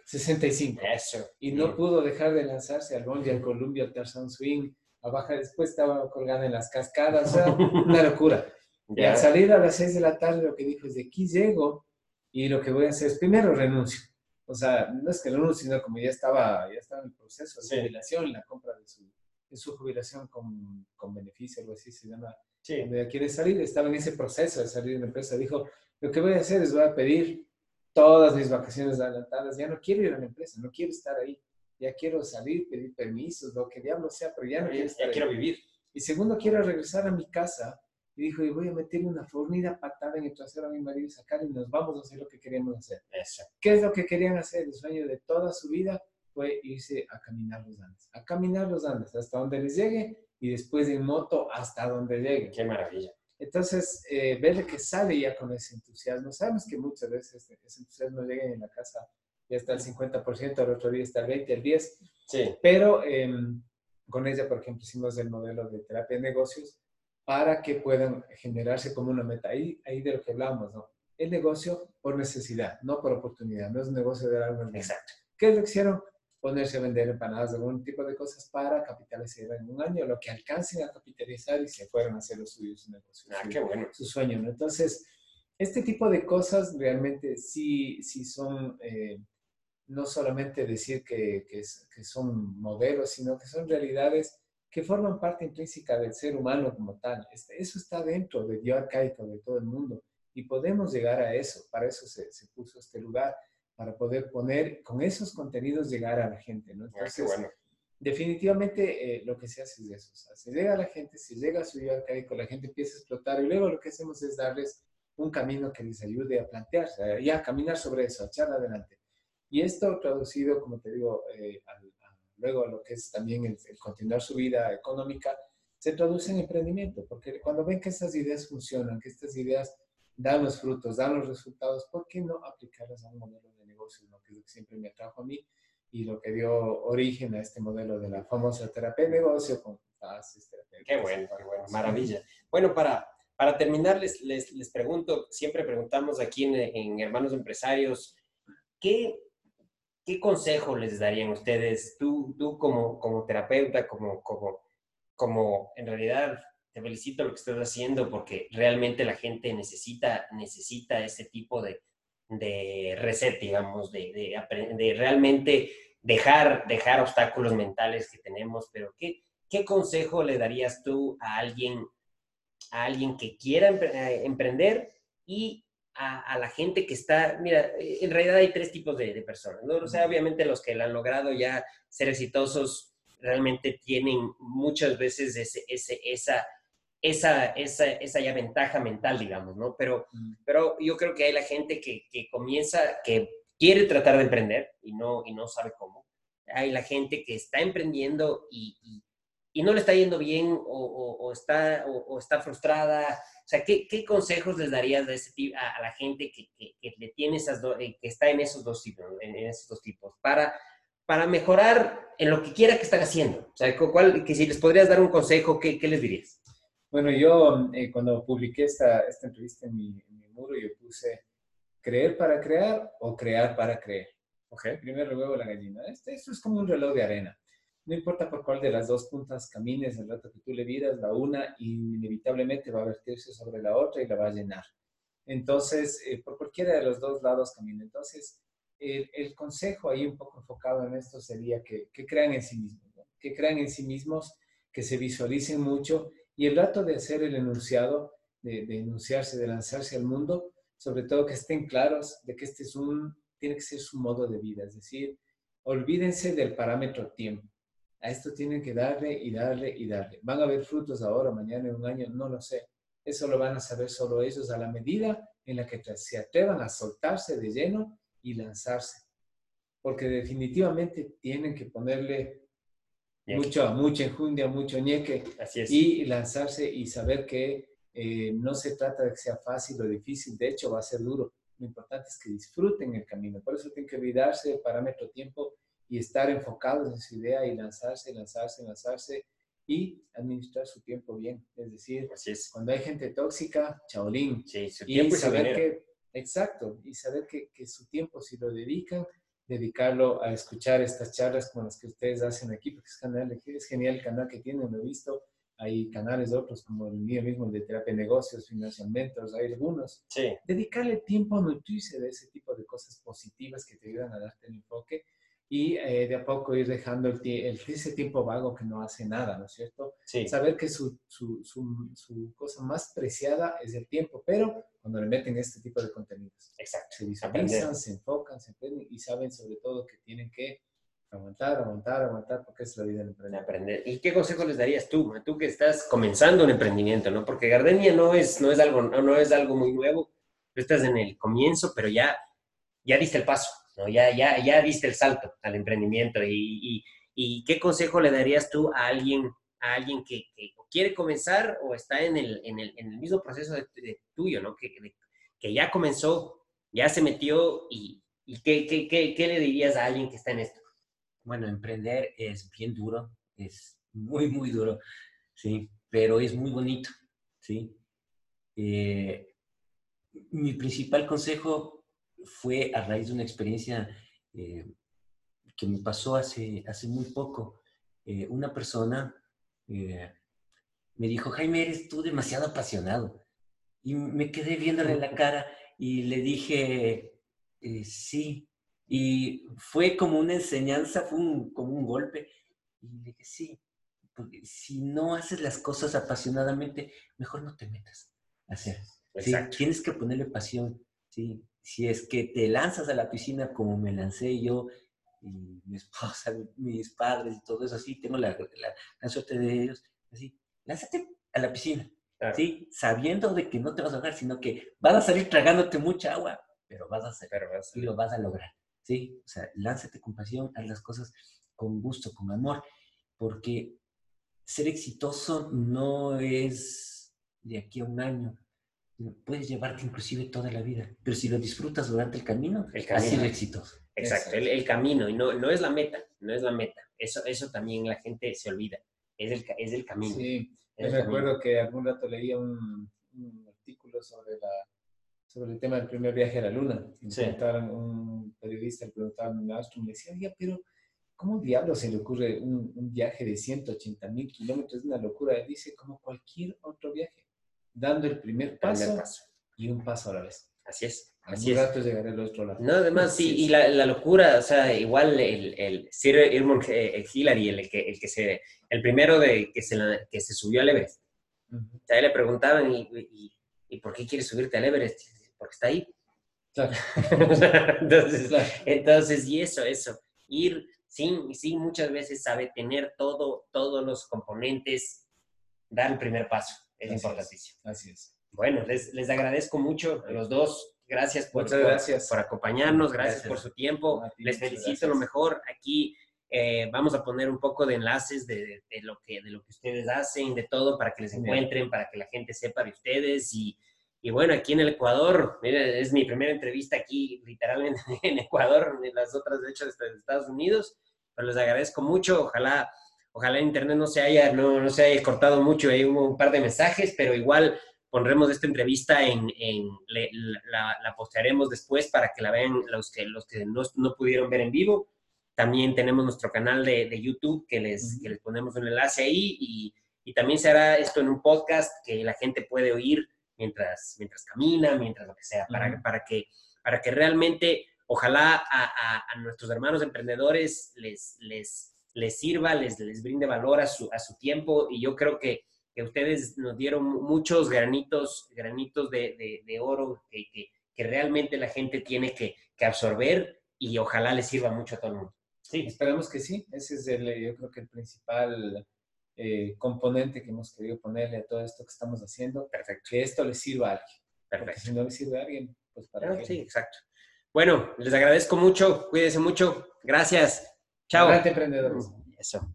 65. Eso. Y no pudo dejar de lanzarse al Bonji, al Columbia, al Tarzan Swing, a bajar. Después estaba colgada en las cascadas. O sea, una locura. Y al salir a las 6 de la tarde, lo que dijo es, de aquí llego y lo que voy a hacer es, primero renuncio. O sea, no es que renuncie, sino como ya estaba, ya estaba en el proceso de jubilación, la compra de su, de su jubilación con, con beneficio, algo así se llama Sí. Cuando quiere salir, estaba en ese proceso de salir de la empresa. Dijo, lo que voy a hacer es voy a pedir todas mis vacaciones adelantadas. Ya no quiero ir a la empresa, no quiero estar ahí. Ya quiero salir, pedir permisos, lo que diablo sea, pero ya no quiero estar ya quiero vivir. Y segundo, quiero regresar a mi casa. Y dijo, y voy a meterle una fornida patada en el trasero a mi marido y sacar y nos vamos a hacer lo que queríamos hacer. Eso. ¿Qué es lo que querían hacer? El sueño de toda su vida fue irse a caminar los Andes. A caminar los Andes hasta donde les llegue y después en moto hasta donde llegue. Qué maravilla. Entonces, eh, verle que sale ya con ese entusiasmo. Sabemos que muchas veces ese entusiasmo llega en la casa, ya está el 50%, al otro día está el 20, el 10. Sí. Pero em, con ella, por ejemplo, hicimos el modelo de terapia de negocios para que puedan generarse como una meta. Ahí, ahí de lo que hablamos, ¿no? El negocio por necesidad, no por oportunidad. No es un negocio de algo. Exacto. ¿Qué es lo que hicieron? ponerse a vender empanadas, algún tipo de cosas para capitalizar en un año, lo que alcancen a capitalizar y se fueron a hacer los suyos su negocio. Ah, qué bueno. Su sueño, ¿no? Entonces, este tipo de cosas realmente sí, sí son, eh, no solamente decir que, que, que, son modelos, sino que son realidades que forman parte intrínseca del ser humano como tal. Este, eso está dentro del yo arcaico de todo el mundo y podemos llegar a eso. Para eso se, se puso este lugar para poder poner con esos contenidos llegar a la gente, ¿no? Ah, Entonces, bueno. definitivamente eh, lo que se hace es eso, o sea, se llega a la gente, se llega a su vida arcaico, la gente empieza a explotar y luego lo que hacemos es darles un camino que les ayude a plantearse, y a caminar sobre eso, a echar adelante. Y esto traducido, como te digo, eh, luego lo que es también el, el, continuar su vida económica, se traduce en emprendimiento, porque cuando ven que estas ideas funcionan, que estas ideas dan los frutos, dan los resultados, ¿por qué no aplicarlas a un modelo lo que siempre me atrajo a mí y lo que dio origen a este modelo de la famosa terapia de negocio con fases, Qué bueno, qué bueno, maravilla. Bueno, para, para terminar, les, les, les pregunto, siempre preguntamos aquí en, en Hermanos Empresarios, ¿qué, ¿qué consejo les darían ustedes, tú, tú como, como terapeuta, como, como, como en realidad te felicito lo que estás haciendo porque realmente la gente necesita, necesita ese tipo de, de reset, digamos, de, de, realmente dejar, dejar obstáculos mentales que tenemos. Pero ¿qué, ¿qué consejo le darías tú a alguien, a alguien que quiera eh, emprender a, la gente que está, mira, en realidad hay tres tipos de, personas, ¿no? O sea, obviamente los que lo han logrado ya ser exitosos realmente tienen muchas veces ese, ese, esa, esa, esa, esa ya ventaja mental, digamos, ¿no? Pero, pero yo creo que hay la gente que, que, comienza, que quiere tratar de emprender y no, y no sabe cómo. Hay la gente que está emprendiendo y, y, no le está yendo bien o, o, está, o, está frustrada. O sea, ¿qué, ¿qué, consejos les darías de ese tipo, a, la gente que, que, le tiene esas eh, que está en esos dos tipos, en, esos dos tipos, para, para mejorar en lo que quiera que están haciendo? O sea, ¿cuál, que si les podrías dar un consejo, ¿qué, qué les dirías? Bueno, yo eh, cuando publiqué esta, esta entrevista en mi, en mi, muro, yo puse creer para crear o crear para creer. Okay. Primero el huevo la gallina. Este, esto es como un reloj de arena. No importa por cuál de las dos puntas camines, el rato que tú le vidas, la una inevitablemente va a vertirse sobre la otra y la va a llenar. Entonces, eh, por cualquiera de los dos lados camina. Entonces, el, consejo ahí un poco enfocado en esto sería que, que crean en sí mismos, que crean en sí mismos, que se visualicen mucho y el rato de hacer el enunciado, de, de enunciarse, de lanzarse al mundo, sobre todo que estén claros de que este es un, tiene que ser su modo de vida, es decir, olvídense del parámetro tiempo. A esto tienen que darle y darle y darle. ¿Van a haber frutos ahora, mañana, en un año? No lo sé. Eso lo van a saber solo ellos a la medida en la que se atrevan a soltarse de lleno y lanzarse. Porque definitivamente tienen que ponerle mucho, mucha enjundia, mucho ñeque y lanzarse y saber que eh, no se trata de que sea fácil o difícil, de hecho va a ser duro. Lo importante es que disfruten el camino. Por eso tienen que olvidarse del parámetro tiempo y estar enfocados en su idea y lanzarse, lanzarse, lanzarse y administrar su tiempo bien. Es decir, cuando hay gente tóxica, chaolín. Sí, su tiempo y, saber que, exacto, y saber que, que su tiempo, si lo dedican, dedicarlo a escuchar estas charlas como las que ustedes hacen aquí, porque es, canal, es genial el canal que tienen, lo he visto. Hay canales otros como el mío mismo, el de terapia de negocios, financial mentors, hay algunos. Sí. Dedicarle tiempo a nutrirse de ese tipo de cosas positivas que te ayudan a darte el enfoque y eh, de a poco ir dejando el, el, ese tiempo vago que no hace nada, ¿no es cierto? Sí. Saber que su, su, su, su, cosa más preciada es el tiempo, pero cuando le meten este tipo de contenidos. Exacto. Se visualizan, se enfocan, se aprenden y saben sobre todo que tienen que aguantar, aguantar, aguantar, porque es la vida del emprendedor. Aprender. ¿Y qué consejo les darías tú, tú que estás comenzando un emprendimiento, ¿no? Porque Gardenia no es, no es, algo, no, es algo muy nuevo, tú estás en el comienzo, pero ya, ya diste el paso ¿no? Ya, ya, ya diste el salto al emprendimiento y, y, qué consejo le darías tú a alguien, a alguien que, quiere comenzar o está en el, en el, en el mismo proceso de, tuyo, ¿no? Que, que ya comenzó, ya se metió y, y ¿qué, qué, qué, qué le dirías a alguien que está en esto? Bueno, emprender es bien duro, es muy, muy duro, sí, pero es muy bonito, sí. Eh, mi principal consejo fue a raíz de una experiencia eh, que me pasó hace, hace muy poco. Eh, una persona eh, me dijo, Jaime, eres tú demasiado apasionado. Y me quedé viéndole en la cara y le dije, sí. Y fue como una enseñanza, fue como un golpe. Y le dije, sí, porque si no haces las cosas apasionadamente, mejor no te metas a hacer. Tienes que ponerle pasión. ¿sí? Si es que te lanzas a la piscina como me lancé yo y mi esposa, mis padres y todo eso así, tengo la, la, suerte de ellos, así, lánzate a la piscina, ¿sí? Sabiendo de que no te vas a ahogar, sino que vas a salir tragándote mucha agua, pero vas a hacer, y lo vas a lograr, ¿sí? O sea, lánzate con pasión, haz las cosas con gusto, con amor, porque ser exitoso no es de aquí a un año, puedes llevarte inclusive toda la vida, pero si lo disfrutas durante el camino, el camino. ha sido exitoso. Exacto, el, el, camino, y no, no es la meta, no es la meta. Eso, eso también la gente se olvida, es el, es el camino. Sí, yo me acuerdo que algún rato leía un, un, artículo sobre, la, sobre el tema del primer viaje a la luna. Sí. Un periodista le preguntaba a un astro y me decía, oye, pero ¿cómo diablos se le ocurre un, viaje de 180 mil kilómetros? Es una locura. Dice, como cualquier otro viaje, dando el primer paso, y un paso a la vez. Así es. Así es. rato llegaré al otro lado. No, además, sí, y la, la, locura, o sea, igual el, el Sir Irmon eh, Hillary, el que, el que se, el primero de que se, que se subió al Everest. Uh -huh. le preguntaban, ¿y, y, y por qué quieres subirte al Everest? Porque está ahí. Claro. entonces, claro. entonces, y eso, eso. Ir sin, sin muchas veces sabe tener todo, todos los componentes, dar el primer paso. Es Así importantísimo. Es. Así es. Bueno, les, les agradezco mucho a los dos. Gracias por, por, gracias. por, acompañarnos, gracias, gracias, por su tiempo. Les felicito gracias. lo mejor. Aquí eh, vamos a poner un poco de enlaces de, de, de, lo que, de lo que ustedes hacen, de todo, para que les encuentren, para que la gente sepa de ustedes. Y, y bueno, aquí en el Ecuador, es mi primera entrevista aquí, literalmente en Ecuador, en las otras, de hecho, desde Estados Unidos. Pero les agradezco mucho. Ojalá, ojalá en internet no se haya, no, no se haya cortado mucho. Hay hubo un par de mensajes, pero igual pondremos esta entrevista en, en le, la, la, postearemos después para que la vean los que, los que no, no pudieron ver en vivo. También tenemos nuestro canal de, de YouTube que les, uh -huh. que les ponemos un enlace ahí y, y, también se hará esto en un podcast que la gente puede oír mientras, mientras camina, mientras lo que sea, para, uh -huh. para, que, para que realmente, ojalá a, a, a nuestros hermanos emprendedores les, les, les sirva, les, les brinde valor a su, a su tiempo y yo creo que que ustedes nos dieron muchos granitos, granitos de, de, de oro que, que, que, realmente la gente tiene que, que, absorber y ojalá les sirva mucho a todo el mundo. Sí, esperamos que sí. Ese es el, yo creo que el principal eh, componente que hemos querido ponerle a todo esto que estamos haciendo. Perfecto. Que esto le sirva a alguien. Perfecto. Porque si no le sirve a alguien, pues para ah, Sí, exacto. Bueno, les agradezco mucho. Cuídense mucho. Gracias. Chao. Adelante, emprendedores. Eso.